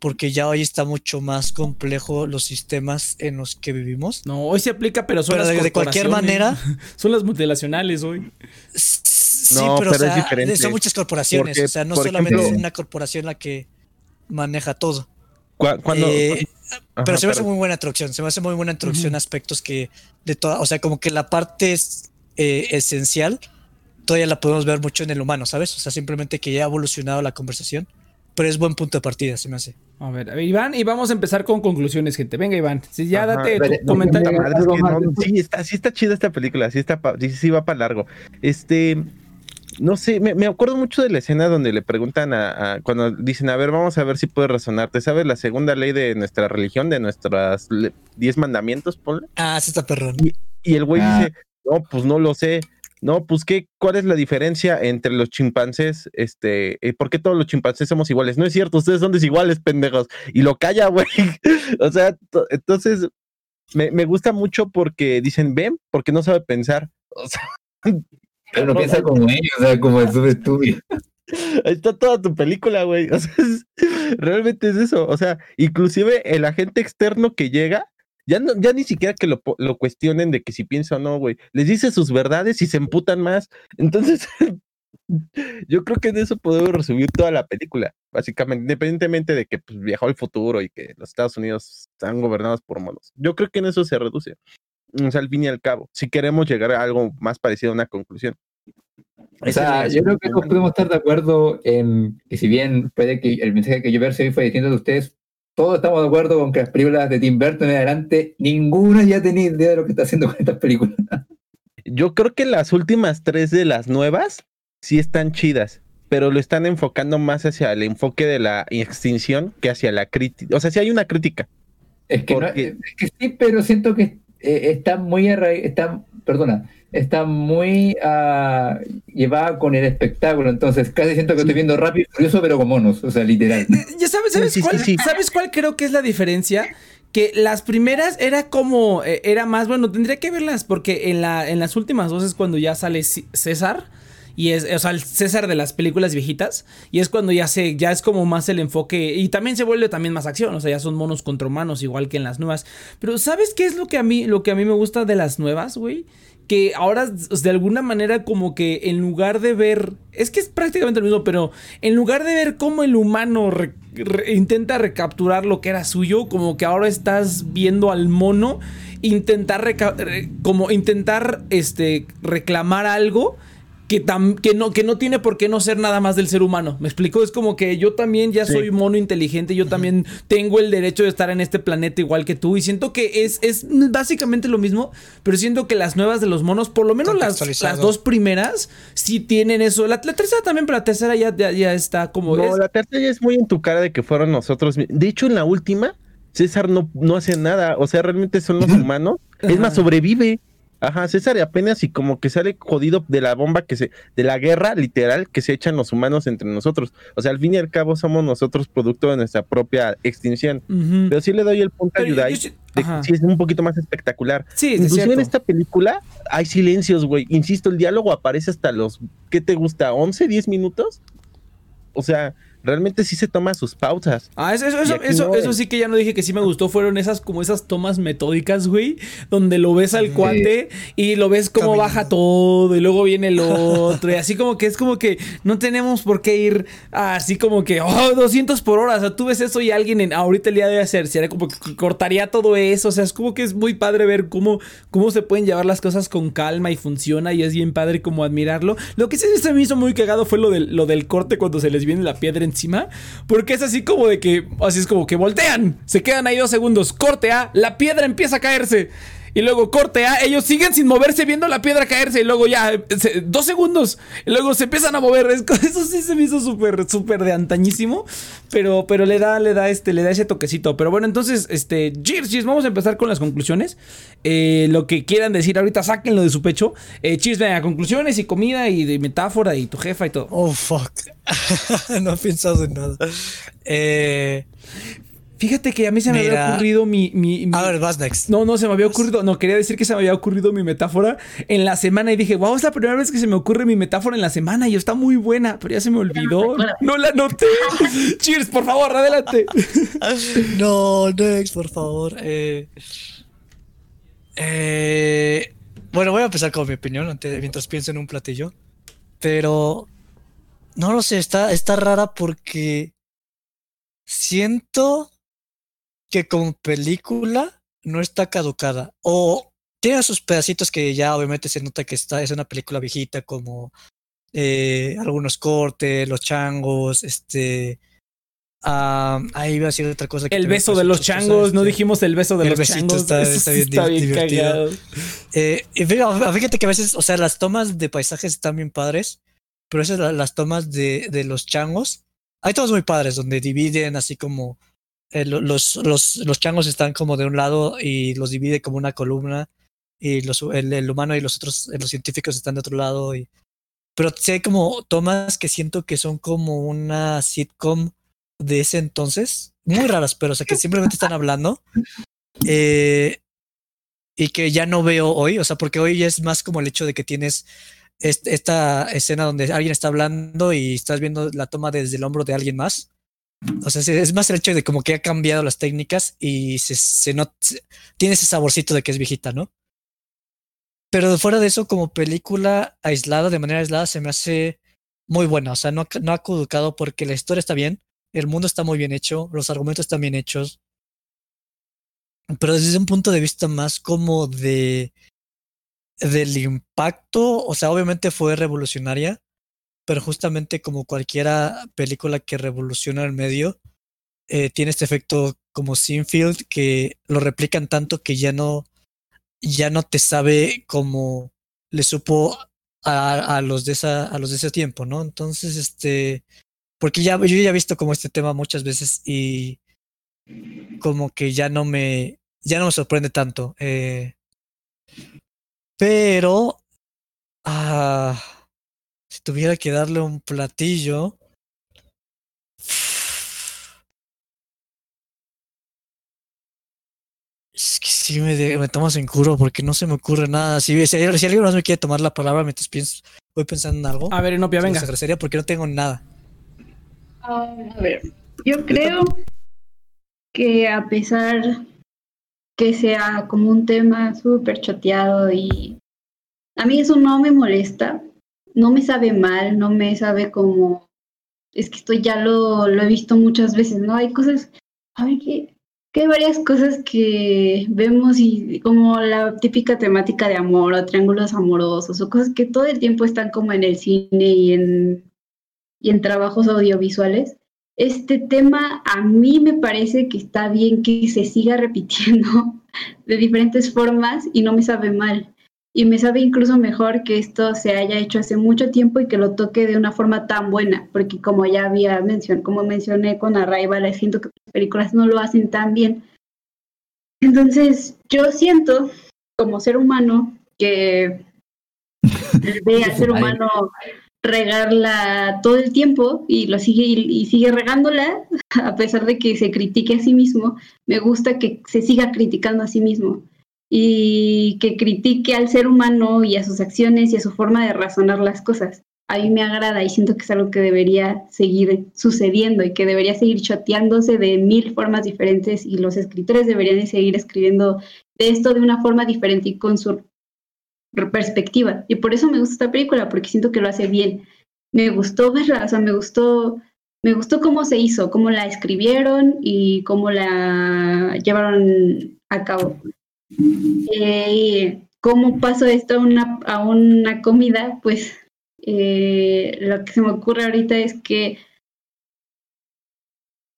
porque ya hoy está mucho más complejo los sistemas en los que vivimos. No, hoy se aplica, pero son Pero las de, de cualquier manera, Son las multinacionales hoy. sí, No, pero, o pero es sea, diferente. son muchas corporaciones, Porque, o sea, no solamente ejemplo- es una corporación la que maneja todo. Cu- Cuando, Eh, Ajá, pero se me hace muy buena introducción, se me hace muy buena introducción Ujú. aspectos que de toda, o sea, como que la parte es, eh, esencial todavía la podemos ver mucho en el humano, ¿sabes? O sea, simplemente que ya ha evolucionado la conversación, pero es buen punto de partida, se me hace. A ver, a ver, Iván, y vamos a empezar con conclusiones, gente. Venga, Iván. Si ya Ajá. date tu no, comentario. es que no, sí, está, sí está chida esta película, sí está, pa- sí, sí va para largo. Este, no sé, me, me acuerdo mucho de la escena donde le preguntan a, a- cuando dicen, a ver, vamos a ver si puedes razonarte, ¿sabes? La segunda ley de nuestra religión, de nuestras le- diez mandamientos, ponle. Ah, sí está perrón. Y el güey Ah. dice, no, pues no lo sé. No, pues qué, ¿cuál es la diferencia entre los chimpancés? Este, eh, ¿por qué todos los chimpancés somos iguales? No es cierto, ustedes son desiguales, pendejos. Y lo calla, güey. o sea, to- entonces me, me gusta mucho porque dicen, ven, porque no sabe pensar. O sea, Pero no piensa como ellos, o sea, como el subestudio. ahí está toda tu película, güey. O sea, es- realmente es eso. O sea, inclusive el agente externo que llega, ya, no, ya ni siquiera que lo, cuestionen de que si piensa o no, güey. Les dice sus verdades y se emputan más. Entonces, yo creo que en eso podemos resumir toda la película, básicamente, independientemente de que pues, viajó al futuro y que los Estados Unidos están gobernados por monos. Yo creo que en eso se reduce. O sea, al fin y al cabo, si queremos llegar a algo más parecido a una conclusión. O sea, yo creo que podemos estar de acuerdo en que si bien puede que el mensaje que yo verse hoy fue distinto de ustedes, todos estamos de acuerdo con que las películas de Tim Burton en adelante, ninguna ya tenía idea de lo que está haciendo con estas películas. Yo creo que las últimas tres de las nuevas sí están chidas, pero lo están enfocando más hacia el enfoque de la extinción que hacia la crítica. O sea, sí hay una crítica. Es que, no- Porque- es que sí, pero siento que eh, está muy arrai- está, perdona, está muy ah, llevada con el espectáculo, entonces casi siento que estoy viendo rápido y furioso, pero con monos, o sea, literal. ¿Ya sabes, sabes, Sí, sí, cuál, sí, sí. ¿sabes cuál creo que es la diferencia? Que las primeras era como, eh, era más, bueno, tendría que verlas porque en, la, en las últimas dos es cuando ya sale C- César. Y es, o sea, el César de las películas viejitas. Y es cuando ya se, ya es como más el enfoque. Y también se vuelve también más acción. O sea, ya son monos contra humanos, igual que en las nuevas. Pero, ¿sabes qué es lo que a mí, lo que a mí me gusta de las nuevas, güey? Que ahora de alguna manera como que en lugar de ver, es que es prácticamente lo mismo, pero en lugar de ver cómo el humano intenta recapturar lo que era suyo, como que ahora estás viendo al mono intentar como intentar este reclamar algo que, tam- que, no, que no tiene por qué no ser nada más del ser humano. ¿Me explico? Es como que yo también ya Sí. soy mono inteligente, yo también tengo el derecho de estar en este planeta igual que tú. Y siento que es, es básicamente lo mismo, pero siento que las nuevas de los monos, por lo menos las, las dos primeras, sí tienen eso. La, la tercera también, pero la tercera ya, ya, ya está como... No, es- la tercera ya es muy en tu cara de que fueron nosotros. De hecho, en la última, César no, no hace nada. O sea, realmente son los humanos. Es más, sobrevive. Ajá, César apenas y como que sale jodido de la bomba que se, de la guerra literal que se echan los humanos entre nosotros. O sea, al fin y al cabo somos nosotros producto de nuestra propia extinción. Pero sí le doy el punto a Pero yo- Yudai yo de que sí es un poquito más espectacular. Sí, es Inclusive en cierto. esta película hay silencios, güey. Insisto, el diálogo aparece hasta los, ¿qué te gusta? ¿11, 10 minutos? O sea, realmente sí se toma sus pausas. Ah, eso, eso, eso, eso, no, eso sí que ya no dije que sí me gustó. Fueron esas como esas tomas metódicas, güey. Donde lo ves al cuate y lo ves cómo Caminando. baja todo y luego viene el otro. y así como que es como que no tenemos por qué ir así como que, oh, 200 por hora. O sea, tú ves eso y alguien en, ahorita el día debe hacer. Sería como que cortaría todo eso. O sea, es como que es muy padre ver cómo, cómo se pueden llevar las cosas con calma y funciona. Y es bien padre como admirarlo. Lo que sí se me hizo muy cagado fue lo del, lo del corte cuando se les viene la piedra Porque es así como de que, así es como que voltean, se quedan ahí dos segundos, corte A, la piedra empieza a caerse. Y luego corte A, ellos siguen sin moverse viendo la piedra caerse. Y luego ya, dos segundos. Y luego se empiezan a mover. Eso sí se me hizo súper, súper de antañísimo. Pero, pero le da, le da este, le da ese toquecito. Pero bueno, entonces, este, cheers, vamos a empezar con las conclusiones. Eh, lo que quieran decir ahorita, sáquenlo de su pecho. Eh, cheers, venga, conclusiones y comida y de metáfora y tu jefa y todo. Oh, fuck. no he pensado en nada. Eh, Fíjate que a mí se me había ocurrido mi, mi, A ver, vas next. No, no, se me había ocurrido. No, quería decir que se me había ocurrido mi metáfora en la semana y dije, wow, es la primera vez que se me ocurre mi metáfora en la semana y está muy buena, pero ya se me olvidó. No la noté. Cheers, por favor, adelante. no, next, por favor. Eh, eh, bueno, voy a empezar con mi opinión mientras pienso en un platillo. Pero no lo sé, está, está rara porque siento que como película no está caducada. O tiene sus pedacitos que ya obviamente se nota que está, es una película viejita, como eh, algunos cortes, los changos, este. ahí iba a decir otra cosa. el beso de los changos, no dijimos el beso de los changos. Está, está, bien, divertido. Eh, fíjate que a veces, o sea, las tomas de paisajes están bien padres, pero esas las tomas de, de los changos, hay tomas muy padres donde dividen así como eh, los, los, los changos están como de un lado y los divide como una columna y los, el, el humano y los otros, eh, los científicos están de otro lado. Y, pero sí hay como tomas que siento que son como una sitcom de ese entonces, muy raras, pero o sea que simplemente están hablando. Eh, y que ya no veo hoy, o sea, porque hoy es más como el hecho de que tienes esta escena donde alguien está hablando y estás viendo la toma desde el hombro de alguien más. O sea, es más el hecho de como que ha cambiado las técnicas y se, se tiene ese saborcito de que es viejita, ¿no? Pero fuera de eso, como película aislada, de manera aislada, se me hace muy buena. O sea, no, no ha caducado porque la historia está bien, el mundo está muy bien hecho, los argumentos están bien hechos. Pero desde un punto de vista más como de del impacto, o sea, obviamente fue revolucionaria, pero justamente como cualquiera película que revoluciona el medio, eh, tiene este efecto como Sinfield que lo replican tanto que ya no, ya no te sabe como le supo a, a, los de esa, a los de ese tiempo, ¿no? Entonces, este, porque ya, yo ya he visto como este tema muchas veces y como que ya no me, ya no me sorprende tanto. Eh, pero, ah, tuviera que darle un platillo. Es que sí me, me tomas en curro porque no se me ocurre nada. Si, si, alguien más me quiere tomar la palabra mientras pienso, voy pensando en algo. A ver, Enopia, venga. Se porque no tengo nada. a ver, yo creo que a pesar que sea como un tema súper choteado y a mí eso no me molesta, no me sabe mal, no me sabe como, es que esto ya lo, lo he visto muchas veces, ¿no? Hay cosas, a ver, que, que hay varias cosas que vemos y como la típica temática de amor o triángulos amorosos o cosas que todo el tiempo están como en el cine y en, y en trabajos audiovisuales este tema a mí me parece que está bien que se siga repitiendo de diferentes formas y no me sabe mal. Y me sabe incluso mejor que esto se haya hecho hace mucho tiempo y que lo toque de una forma tan buena, porque como ya había mencionado, como mencioné con Arrival, siento que las películas no lo hacen tan bien. Entonces, yo siento como ser humano que ve al ser humano regarla todo el tiempo y lo sigue y, sigue regándola a pesar de que se critique a sí mismo me gusta que se siga criticando a sí mismo y que critique al ser humano y a sus acciones y a su forma de razonar las cosas a mí me agrada y siento que es algo que debería seguir sucediendo y que debería seguir chateándose de mil formas diferentes y los escritores deberían seguir escribiendo de esto de una forma diferente y con su perspectiva. Y por eso me gusta esta película, porque siento que lo hace bien. Me gustó verla, o sea, me gustó, me gustó cómo se hizo, cómo la escribieron y cómo la llevaron a cabo. Eh, ¿Cómo pasó esto a una, a una comida? Pues eh, lo que se me ocurre ahorita es que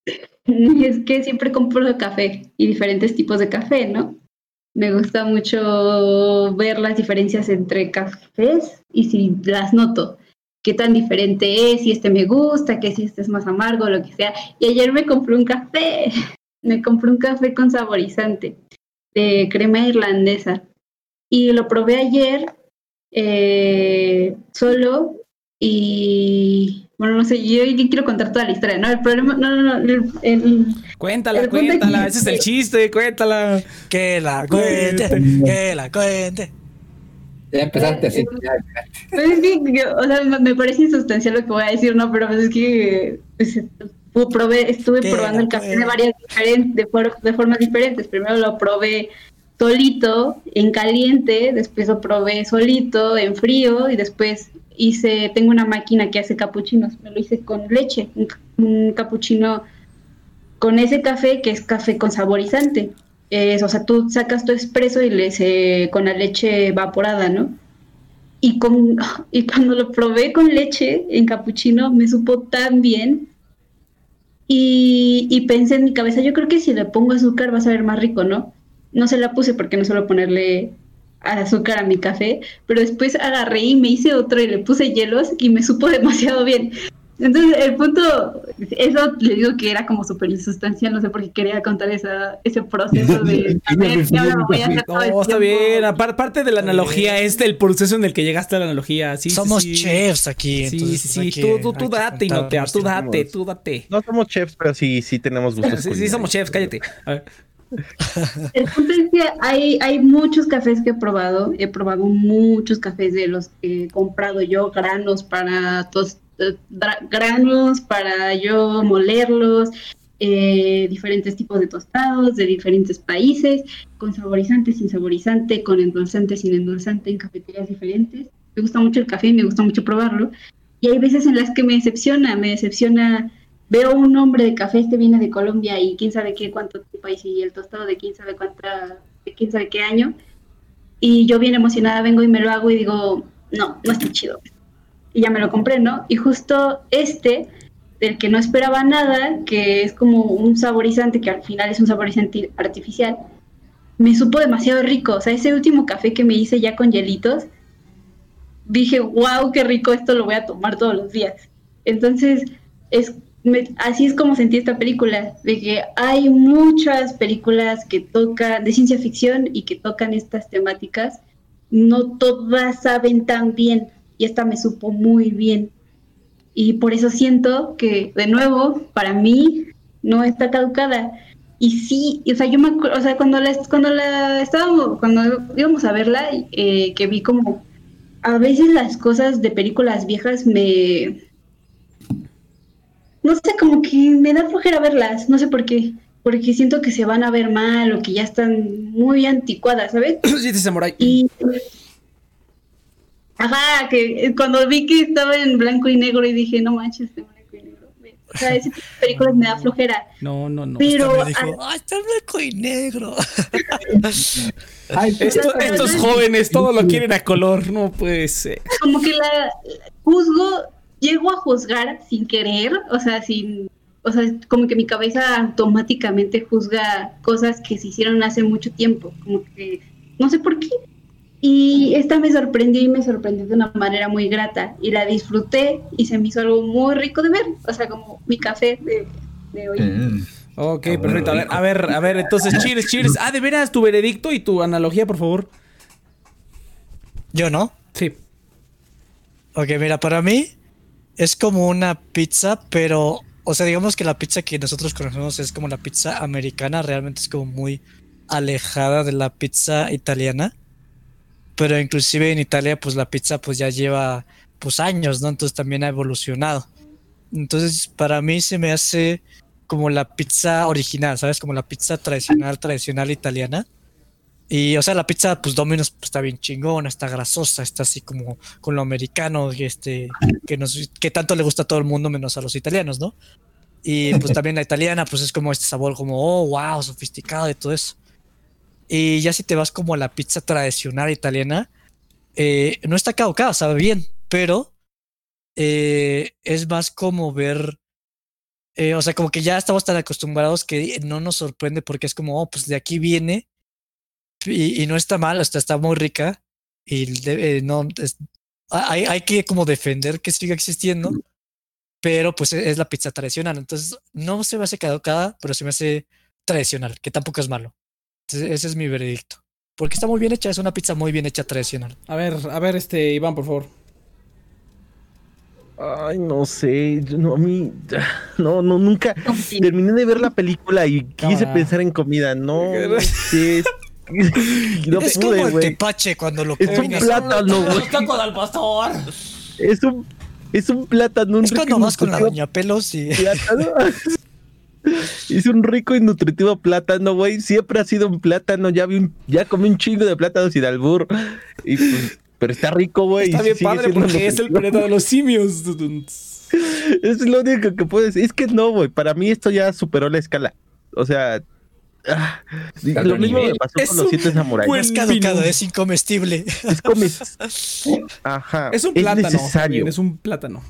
es que siempre compro café y diferentes tipos de café, ¿no? Me gusta mucho ver las diferencias entre cafés y si las noto. Qué tan diferente es, si este me gusta, que si este es más amargo, lo que sea. Y ayer me compré un café. Me compré un café con saborizante de crema irlandesa. Y lo probé ayer eh, solo y bueno, no sé, yo, quiero contar toda la historia, ¿no? El problema, no, no, no, el, cuéntala, cuéntala, ese es el chiste, cuéntala. Que la cuente, que la cuente. Ya empezaste así. Pues o sea, me parece insustancial lo que voy a decir, ¿no? Pero pues es que pues, probé, estuve probando el café de varias diferentes, de, de formas diferentes. Primero lo probé solito, en caliente, después lo probé solito, en frío, y después hice, tengo una máquina que hace capuchinos, me lo hice con leche, un, capuchino con ese café que es café con saborizante. Es, o sea, tú sacas tu espresso y le con la leche evaporada, ¿no? Y, con, y cuando lo probé con leche en capuchino me supo tan bien. Y, y pensé en mi cabeza, yo creo que si le pongo azúcar va a saber más rico, ¿no? no se la puse porque no suelo ponerle azúcar a mi café, pero después agarré y me hice otro y le puse hielos y me supo demasiado bien. Entonces, el punto, eso le digo que era como súper insustancial, no sé por qué quería contar esa, ese proceso de... no, está bien, aparte de la analogía, es el proceso en el que llegaste a la analogía. Sí, somos chefs aquí. Sí, sí, sí, tú, tú, date, no te, tú date, tú date. No somos chefs, pero sí, sí tenemos gustos. sí, sí, somos chefs, cállate. A ver. El punto es que hay, hay muchos cafés que he probado. He probado muchos cafés de los que he comprado yo, granos para eh, granos para yo molerlos, eh, diferentes tipos de tostados de diferentes países, con saborizante, sin saborizante, con endulzante, sin endulzante, en cafeterías diferentes. Me gusta mucho el café me gusta mucho probarlo. Y hay veces en las que me decepciona, me decepciona veo un nombre de café, este viene de Colombia y quién sabe qué, cuánto país y el tostado de quién sabe cuánta, de quién sabe qué año. Y yo bien emocionada vengo y me lo hago y digo, no, no está chido. Y ya me lo compré, ¿no? Y justo este, del que no esperaba nada, que es como un saborizante, que al final es un saborizante artificial, me supo demasiado rico. O sea, ese último café que me hice ya con hielitos, dije, wow, qué rico, esto lo voy a tomar todos los días. Entonces, es así es como sentí esta película, de que hay muchas películas que tocan, de ciencia ficción y que tocan estas temáticas, no todas saben tan bien, y esta me supo muy bien. Y por eso siento que, de nuevo, para mí, no está caducada. Y sí, o sea, yo me acuerdo, o sea, cuando la, cuando la estábamos, cuando íbamos a verla, eh, que vi como, a veces las cosas de películas viejas me, no sé, como que me da flojera verlas, no sé por qué. Porque siento que se van a ver mal o que ya están muy anticuadas, ¿sabes? Sí, samurai. Y. Ajá, que cuando vi que estaba en blanco y negro y dije, no manches, este blanco y negro. O sea, ese tipo de películas me da flojera. No, no, no. Pero. Me dijo, ah, está en blanco y negro. Ay, estos jóvenes todo lo quieren a color, no puede ser. Como que la juzgo llego a juzgar sin querer, o sea, sin, o sea, como que mi cabeza automáticamente juzga cosas que se hicieron hace mucho tiempo, como que no sé por qué. Y esta me sorprendió y me sorprendió de una manera muy grata y la disfruté y se me hizo algo muy rico de ver, o sea, como mi café de, hoy. Mm. Ok, perfecto. A ver, a ver, a ver, entonces, cheers, cheers. Ah, de veras, tu veredicto y tu analogía, por favor. ¿Yo no? Sí. Ok, mira, para mí, es como una pizza, pero, o sea, digamos que la pizza que nosotros conocemos es como la pizza americana, realmente es como muy alejada de la pizza italiana. Pero inclusive en Italia, pues la pizza pues ya lleva pues años, ¿no? Entonces también ha evolucionado. Entonces, para mí se me hace como la pizza original, ¿sabes? Como la pizza tradicional, tradicional italiana. Y, o sea, la pizza, pues Domino's pues, está bien chingona, está grasosa, está así como con lo americano, este, que, nos, que tanto le gusta a todo el mundo, menos a los italianos, ¿no? Y pues también la italiana, pues es como este sabor como, oh, wow, sofisticado y todo eso. Y ya si te vas como a la pizza tradicional italiana, eh, no está caducada, sabe bien, pero eh, es más como ver eh, o sea, como que ya estamos tan acostumbrados que no nos sorprende porque es como, oh, pues de aquí viene y, no está mal, hasta está muy rica y no, es- hay, hay que como defender que siga existiendo, pero pues es la pizza tradicional, entonces no se me hace caducada, pero se me hace tradicional, que tampoco es malo. Ese es mi veredicto. Porque está muy bien hecha, es una pizza muy bien hecha tradicional. A ver, a ver, este, Iván, por favor. Ay, no sé, yo no, a mí, no, no, nunca terminé de ver la película y quise pensar en comida, no, sé, no es pude, como el tepache cuando lo Es un plátano, güey, tacos al pastor! es un, es un plátano, un Es cuando vas con la doña pelos y plátano. Es un rico y nutritivo plátano, güey. Siempre ha sido un plátano. Ya vi un, ya comí un chingo de plátanos sin albur. Y pues, pero está rico, güey. Está bien sigue padre porque es el planeta de los simios. Es lo único que puedes. Es que no, güey. Para mí esto ya superó la escala. O sea. ah, lo mismo me pasó Es con los siete samuráis. buen es caducado, es incomestible. Es como. Ajá. Es un plátano. necesario. bien, es un plátano.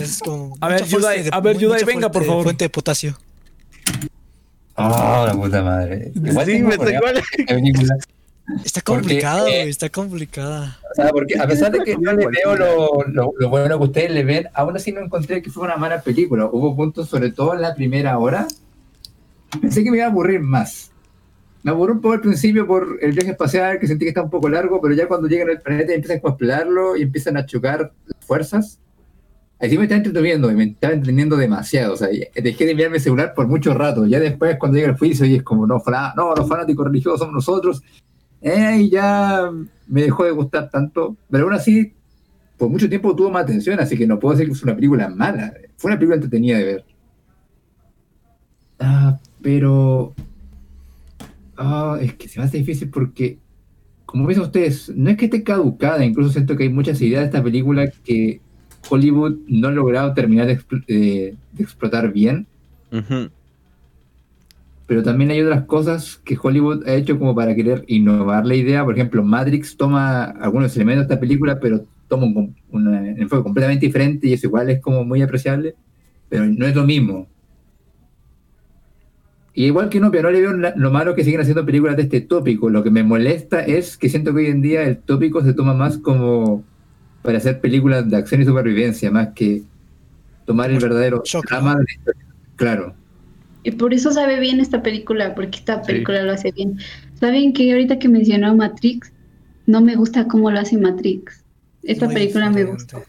Es como A ver, Yudai, de- a ver, mucha Yudai, venga, fuente- por favor. Fuente de potasio. Oh, la puta madre. Igual Sí, tengo me problemas igual. Está Porque, complicada, eh, güey, está complicada. O sea, porque a pesar de que yo le veo lo, lo, lo bueno que ustedes le ven, aún así no encontré que fue una mala película. Hubo puntos, sobre todo en la primera hora, pensé que me iba a aburrir más. Me aburrió un poco al principio por el viaje espacial, que sentí que está un poco largo, pero ya cuando llegan al planeta y empiezan a explotarlo y empiezan a chocar las fuerzas, ahí sí me está entreteniendo y me estaba entendiendo demasiado. O sea, dejé de mirarme el celular por mucho rato. Ya después, cuando llega el juicio, y es como, no, fana- no los fanáticos religiosos somos nosotros, eh, y ya me dejó de gustar tanto, pero aún así, por mucho tiempo tuvo más atención, así que no puedo decir que es una película mala. Fue una película entretenida de ver. Ah, pero. Ah, es que se me hace difícil porque, como dicen ustedes, no es que esté caducada, incluso siento que hay muchas ideas de esta película que Hollywood no ha logrado terminar de, expl- eh, de explotar bien pero también hay otras cosas que Hollywood ha hecho como para querer innovar la idea. Por ejemplo, Matrix toma algunos elementos de esta película, pero toma un, enfoque completamente diferente y eso igual es como muy apreciable, pero no es lo mismo. Y igual que no, pero no le veo lo malo que siguen haciendo películas de este tópico. Lo que me molesta es que siento que hoy en día el tópico se toma más como para hacer películas de acción y supervivencia, más que tomar el verdadero Shock, drama de la historia. Claro. Y por eso sabe bien esta película, porque esta película lo hace bien. ¿Saben que ahorita que mencionó Matrix, no me gusta cómo lo hace Matrix? Esta Muy película me gusta.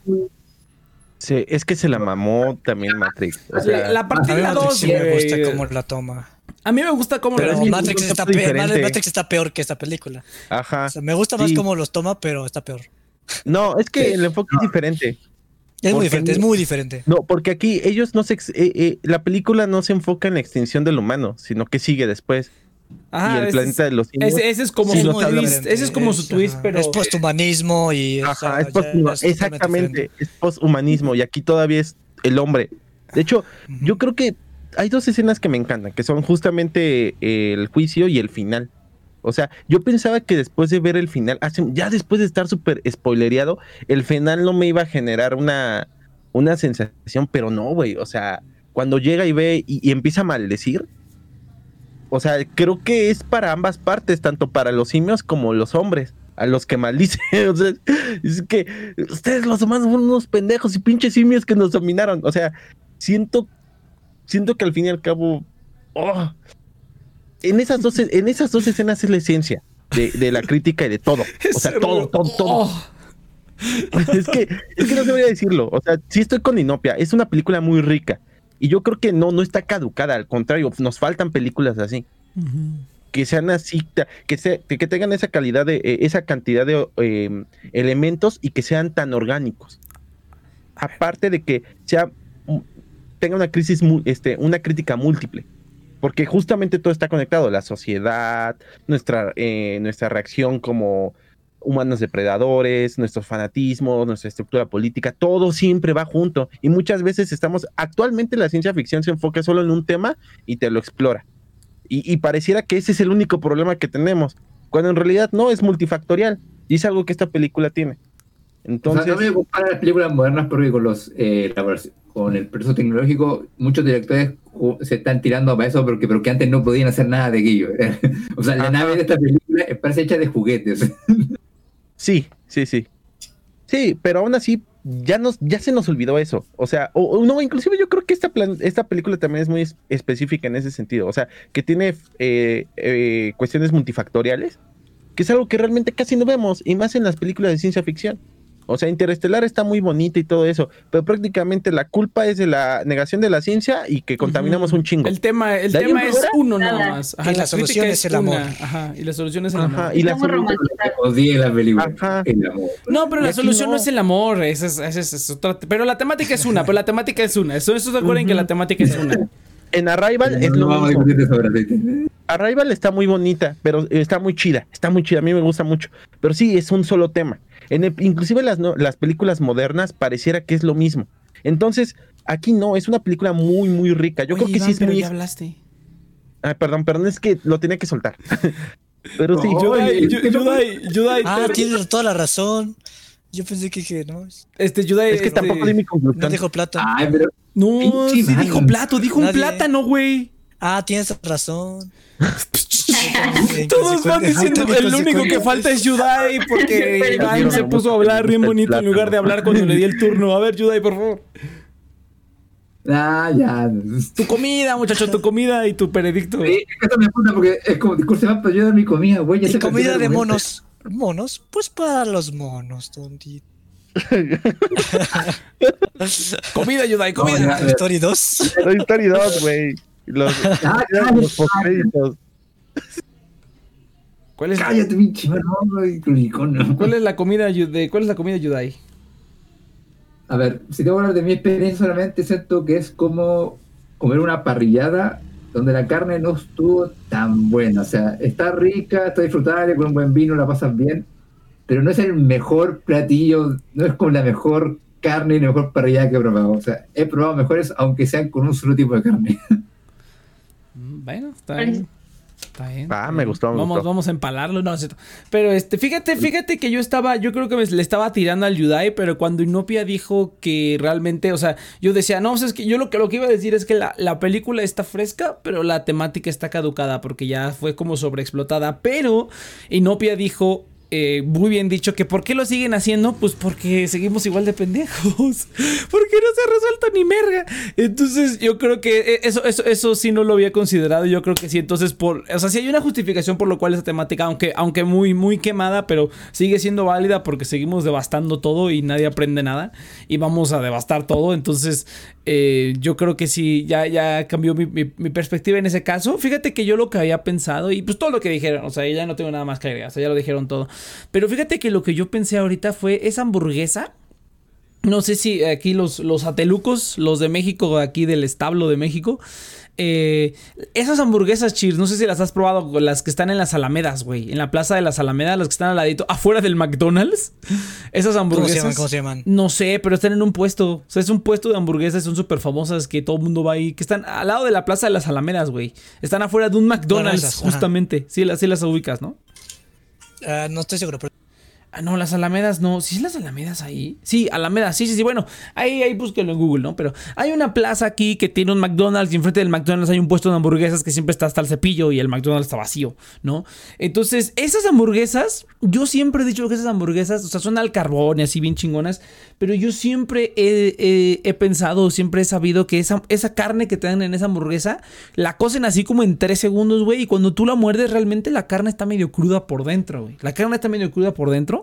Sí, es que se la mamó también Matrix. O sea, La, la A mí partida Matrix 2, sí me gusta cómo la toma. A mí me gusta cómo Pero lo Matrix está, concepto pe- diferente. Matrix está peor que esta película. ajá. O sea, me gusta más Sí. cómo los toma, pero está peor. No, es que el enfoque es diferente. Es muy diferente, es no- muy diferente. No, porque aquí ellos no se. eh, eh, la película no se enfoca en la extinción del humano, sino que sigue después. Ajá, y el ese, planeta de los simios. ese, ese es como Sí, twist. diferente, Ese es como su twist, pero. Es posthumanismo y. o Ajá, sea, es ya posthuma- es exactamente, diferente. es posthumanismo y aquí todavía es el hombre. De hecho, yo creo que hay dos escenas que me encantan, que son justamente eh, el juicio y el final. O sea, yo pensaba que después de ver el final, ya después de estar súper spoilereado, el final no me iba a generar una, una sensación, pero no, güey. O sea, cuando llega y ve y, empieza a maldecir, o sea, creo que es para ambas partes, tanto para los simios como los hombres, a los que maldicen. O sea, es que ustedes los humanos son unos pendejos y pinches simios que nos dominaron. O sea, siento, siento que al fin y al cabo, oh, en esas dos, en esas dos escenas es la esencia de, de la crítica y de todo. O sea, todo, todo, todo. Oh. es que, es que no debería decirlo. O sea, sí estoy con Inopia. Es una película muy rica. Y yo creo que no, no está caducada. Al contrario, nos faltan películas así. Que sean así, que, se- que tengan esa calidad de, eh, esa cantidad de eh, elementos y que sean tan orgánicos. Aparte de que sea mm, tenga una crisis, este, una crítica múltiple. Porque justamente todo está conectado, la sociedad, nuestra, eh, nuestra reacción como humanos depredadores, nuestros fanatismos, nuestra estructura política, todo siempre va junto. Y muchas veces estamos, actualmente la ciencia ficción se enfoca solo en un tema y te lo explora. Y, y pareciera que ese es el único problema que tenemos, cuando en realidad no, es multifactorial. Y es algo que esta película tiene. O Entonces, sea, no me las películas modernas porque con los, eh, con el proceso tecnológico, muchos directores se están tirando para eso porque, porque antes no podían hacer nada de aquello. o sea, la nave de esta película parece hecha de juguetes. Sí, sí, sí. Sí, pero aún así ya nos ya se nos olvidó eso. O sea, o, o no, inclusive yo creo que esta plan- esta película también es muy es- específica en ese sentido. O sea, que tiene eh, eh, cuestiones multifactoriales, que es algo que realmente casi no vemos, y más en las películas de ciencia ficción. O sea, Interestelar está muy bonita y todo eso, pero prácticamente la culpa es de la negación de la ciencia y que contaminamos un chingo. El tema, el tema es uno nada más. Y la solución es el amor. Ajá, y la solución es el Ajá, amor. y la Estamos solu- romantizados. Odié la película. Ajá. El amor. No, pero la solución no. no. es el amor, esa es, esa es- es otra- pero la temática es una, pero la temática es una. Eso, eso se acuerdan que la temática es una. En Arrival es No lo vamos a mismo. discutir sobre aceite. Arrival está muy bonita, pero está muy chida, está muy chida, a mí me gusta mucho. Pero sí, es un solo tema. En el- inclusive las, no- las películas modernas pareciera que es lo mismo. Entonces, aquí no, es una película muy, muy rica. Yo Oye, creo que Iván, sí es pero muy... ya hablaste. Ay, perdón, perdón, es que lo tenía que soltar. pero sí, No, yo... Yudai, Oye, Yu- ¿qué no- Ah, tienes toda la razón. Yo pensé que, que no. este, Yudai, Es que este, tampoco di mi No conclusión. dejo plata. Ay, pero No, Pinche sí man. dijo plato, dijo un Nadie. plátano, güey. Ah, tienes razón. Todos van diciendo Ay, el único que falta es Yudai porque Iván se puso a hablar bien bonito en lugar de hablar cuando le di el turno. A ver, Yudai, por favor. Ah, ya. Tu comida, muchacho, tu comida y tu veredicto. Sí, es que eso me puta porque es como discurso más para yo dar mi comida, güey. ya Y comida de monos. ¿Monos? Pues para los monos, tontito. Comida, Yudai, No, comida. ya, Toy Story 2. Toy Story 2, güey. Los, Ah, los postcréditos. ¿Cuál es, Cállate, pinche no. ¿Cuál es la comida de cuál es la comida Yudai? A ver, si tengo que hablar de mi experiencia solamente, siento que es como comer una parrillada donde la carne no estuvo tan buena. O sea, está rica, está disfrutable, con un buen vino la pasas bien, pero no es el mejor platillo, no es como la mejor carne y la mejor parrillada que he probado. O sea, he probado mejores, aunque sean con un solo tipo de carne. Bueno, está bien. Está bien. Ah, me gustó, me Vamos, gustó. vamos a empalarlo, no, es cierto. Pero este, fíjate, fíjate que yo estaba, yo creo que me- le estaba tirando al Yudai, pero cuando Inopia dijo que realmente, o sea, yo decía, no, o sea, es que yo lo que, lo que iba a decir es que la, la película está fresca, pero la temática está caducada porque ya fue como sobreexplotada. Pero Inopia dijo, eh, muy bien dicho, que ¿por qué lo siguen haciendo? Pues porque seguimos igual de pendejos. Porque no se ha resuelto ni merga. Entonces, yo creo que eh, eso, eso, eso sí no lo había considerado. Yo creo que sí. Entonces, por. O sea, sí hay una justificación por lo cual esa temática, aunque, aunque muy, muy quemada, pero sigue siendo válida porque seguimos devastando todo y nadie aprende nada. Y vamos a devastar todo. Entonces, eh, yo creo que sí, ya, ya cambió mi, mi- mi perspectiva en ese caso. Fíjate que yo lo que había pensado, y pues todo lo que dijeron, o sea, ya no tengo nada más que agregar, o sea, ya lo dijeron todo. Pero fíjate que lo que yo pensé ahorita fue esa hamburguesa. No sé si aquí los, los atelucos, los de México, aquí del establo de México. eh, esas hamburguesas, Cheers, no sé si las has probado, las que están en las Alamedas, güey. En la plaza de las Alamedas, las que están al ladito, afuera del McDonald's. Esas ¿Cómo se hamburguesas. llaman? ¿Cómo se llaman? No sé, pero están en un puesto. O sea, es un puesto de hamburguesas, son súper famosas que todo el mundo va ahí. Que están al lado de la plaza de las Alamedas, güey. Están afuera de un McDonald's, esas, ajá. justamente. Sí, las, sí las ubicas, ¿no? Ah, no estoy seguro, Ah, no, las Alamedas no. ¿Sí es las Alamedas ahí? Sí, Alamedas, sí, sí, sí. Bueno, ahí, ahí búsquenlo en Google, ¿no? Pero hay una plaza aquí que tiene un McDonald's y enfrente del McDonald's hay un puesto de hamburguesas que siempre está hasta el cepillo y el McDonald's está vacío, ¿no? Entonces, esas hamburguesas, yo siempre he dicho que esas hamburguesas, o sea, son al carbón y así bien chingonas, pero yo siempre he, he- he pensado, siempre he sabido que esa, esa carne que te dan en esa hamburguesa, la cocen así como en tres segundos, güey, y cuando tú la muerdes, realmente la carne está medio cruda por dentro, güey. La carne está medio cruda por dentro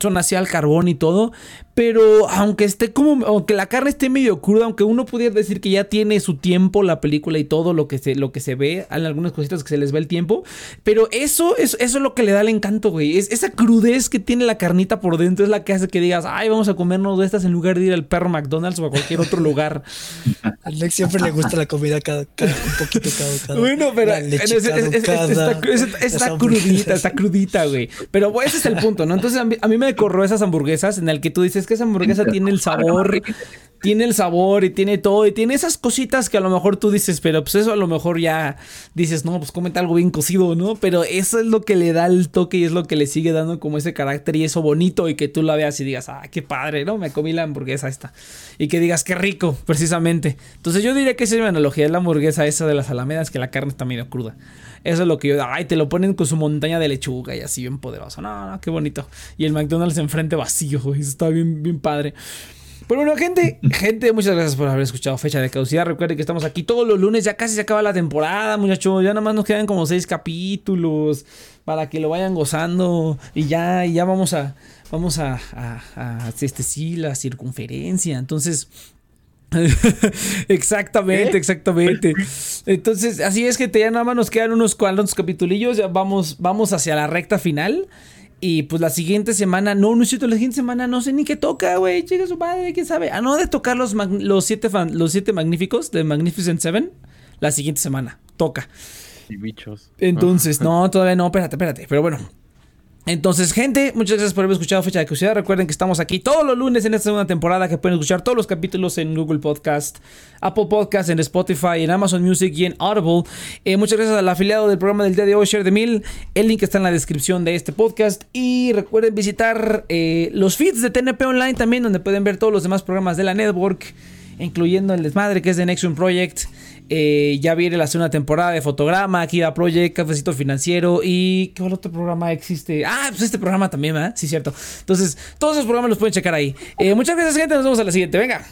son así al carbón y todo. Pero aunque esté como, aunque la carne esté medio cruda, aunque uno pudiera decir que ya tiene su tiempo la película y todo lo que se, lo que se ve, hay algunas cositas que se les ve el tiempo. Pero eso, es, eso es lo que le da el encanto, güey. Es, esa crudez que tiene la carnita por dentro es la que hace que digas, ay, vamos a comernos de estas en lugar de ir al perro McDonald's o a cualquier otro lugar. a Alex siempre le gusta la comida cada, cada- un poquito caducada. Bueno, pero La leche es- está, crudita, está crudita, güey. Pero bueno, ese es el punto, ¿no? Entonces a mí, a mí me corrió esas hamburguesas en el que tú dices que esa hamburguesa tiene el sabor, tiene el sabor y tiene todo y tiene esas cositas que a lo mejor tú dices, pero pues eso a lo mejor ya dices, no, pues cómete algo bien cocido, ¿no? Pero eso es lo que le da el toque y es lo que le sigue dando como ese carácter y eso bonito y que tú la veas y digas, ah, qué padre, ¿no? Me comí la hamburguesa esta. Y que digas, qué rico, precisamente. Entonces yo diría que esa es mi analogía, es la hamburguesa esa de las alamedas, que la carne está medio cruda. Eso es lo que yo, ay, te lo ponen con su montaña de lechuga y así bien poderoso. No, no, qué bonito. Y el McDonald's enfrente vacío, eso está bien, bien padre. Pero bueno, gente, gente, muchas gracias por haber escuchado Fecha de Caducidad. Recuerden que estamos aquí todos los lunes, ya casi se acaba la temporada, muchachos. Ya nada más nos quedan como seis capítulos para que lo vayan gozando. Y ya, y ya vamos a, vamos a, a, a este sí, la circunferencia. Entonces, exactamente, exactamente. Entonces, así es que ya nada más nos quedan unos cuantos capitulillos, ya vamos, vamos hacia la recta final. Y pues la siguiente semana, no, no es cierto, la siguiente semana no sé ni qué toca, güey. Chica su padre, quién sabe. Ah, no, de tocar los, los, siete, los siete magníficos de Magnificent Seven. La siguiente semana, toca. Y bichos. Entonces, no, todavía no, espérate, espérate. Pero bueno, entonces, gente, muchas gracias por haber escuchado Fecha de Curiosidad. Recuerden que estamos aquí todos los lunes en esta segunda temporada, que pueden escuchar todos los capítulos en Google Podcast, Apple Podcast, en Spotify, en Amazon Music y en Audible. Eh, muchas gracias al afiliado del programa del día de hoy, Share the Mill. El link está en la descripción de este podcast. Y recuerden visitar eh, los feeds de TNP Online también, donde pueden ver todos los demás programas de la network, incluyendo el desmadre que es de Nexium Project. Eh, ya viene la segunda temporada de Fotograma, Kiva Project, Cafecito Financiero y ¿qué otro programa existe? Ah, pues este programa también, ¿verdad? Sí, cierto. Entonces, todos esos programas los pueden checar ahí. Eh, muchas gracias, gente. Nos vemos a la siguiente. Venga.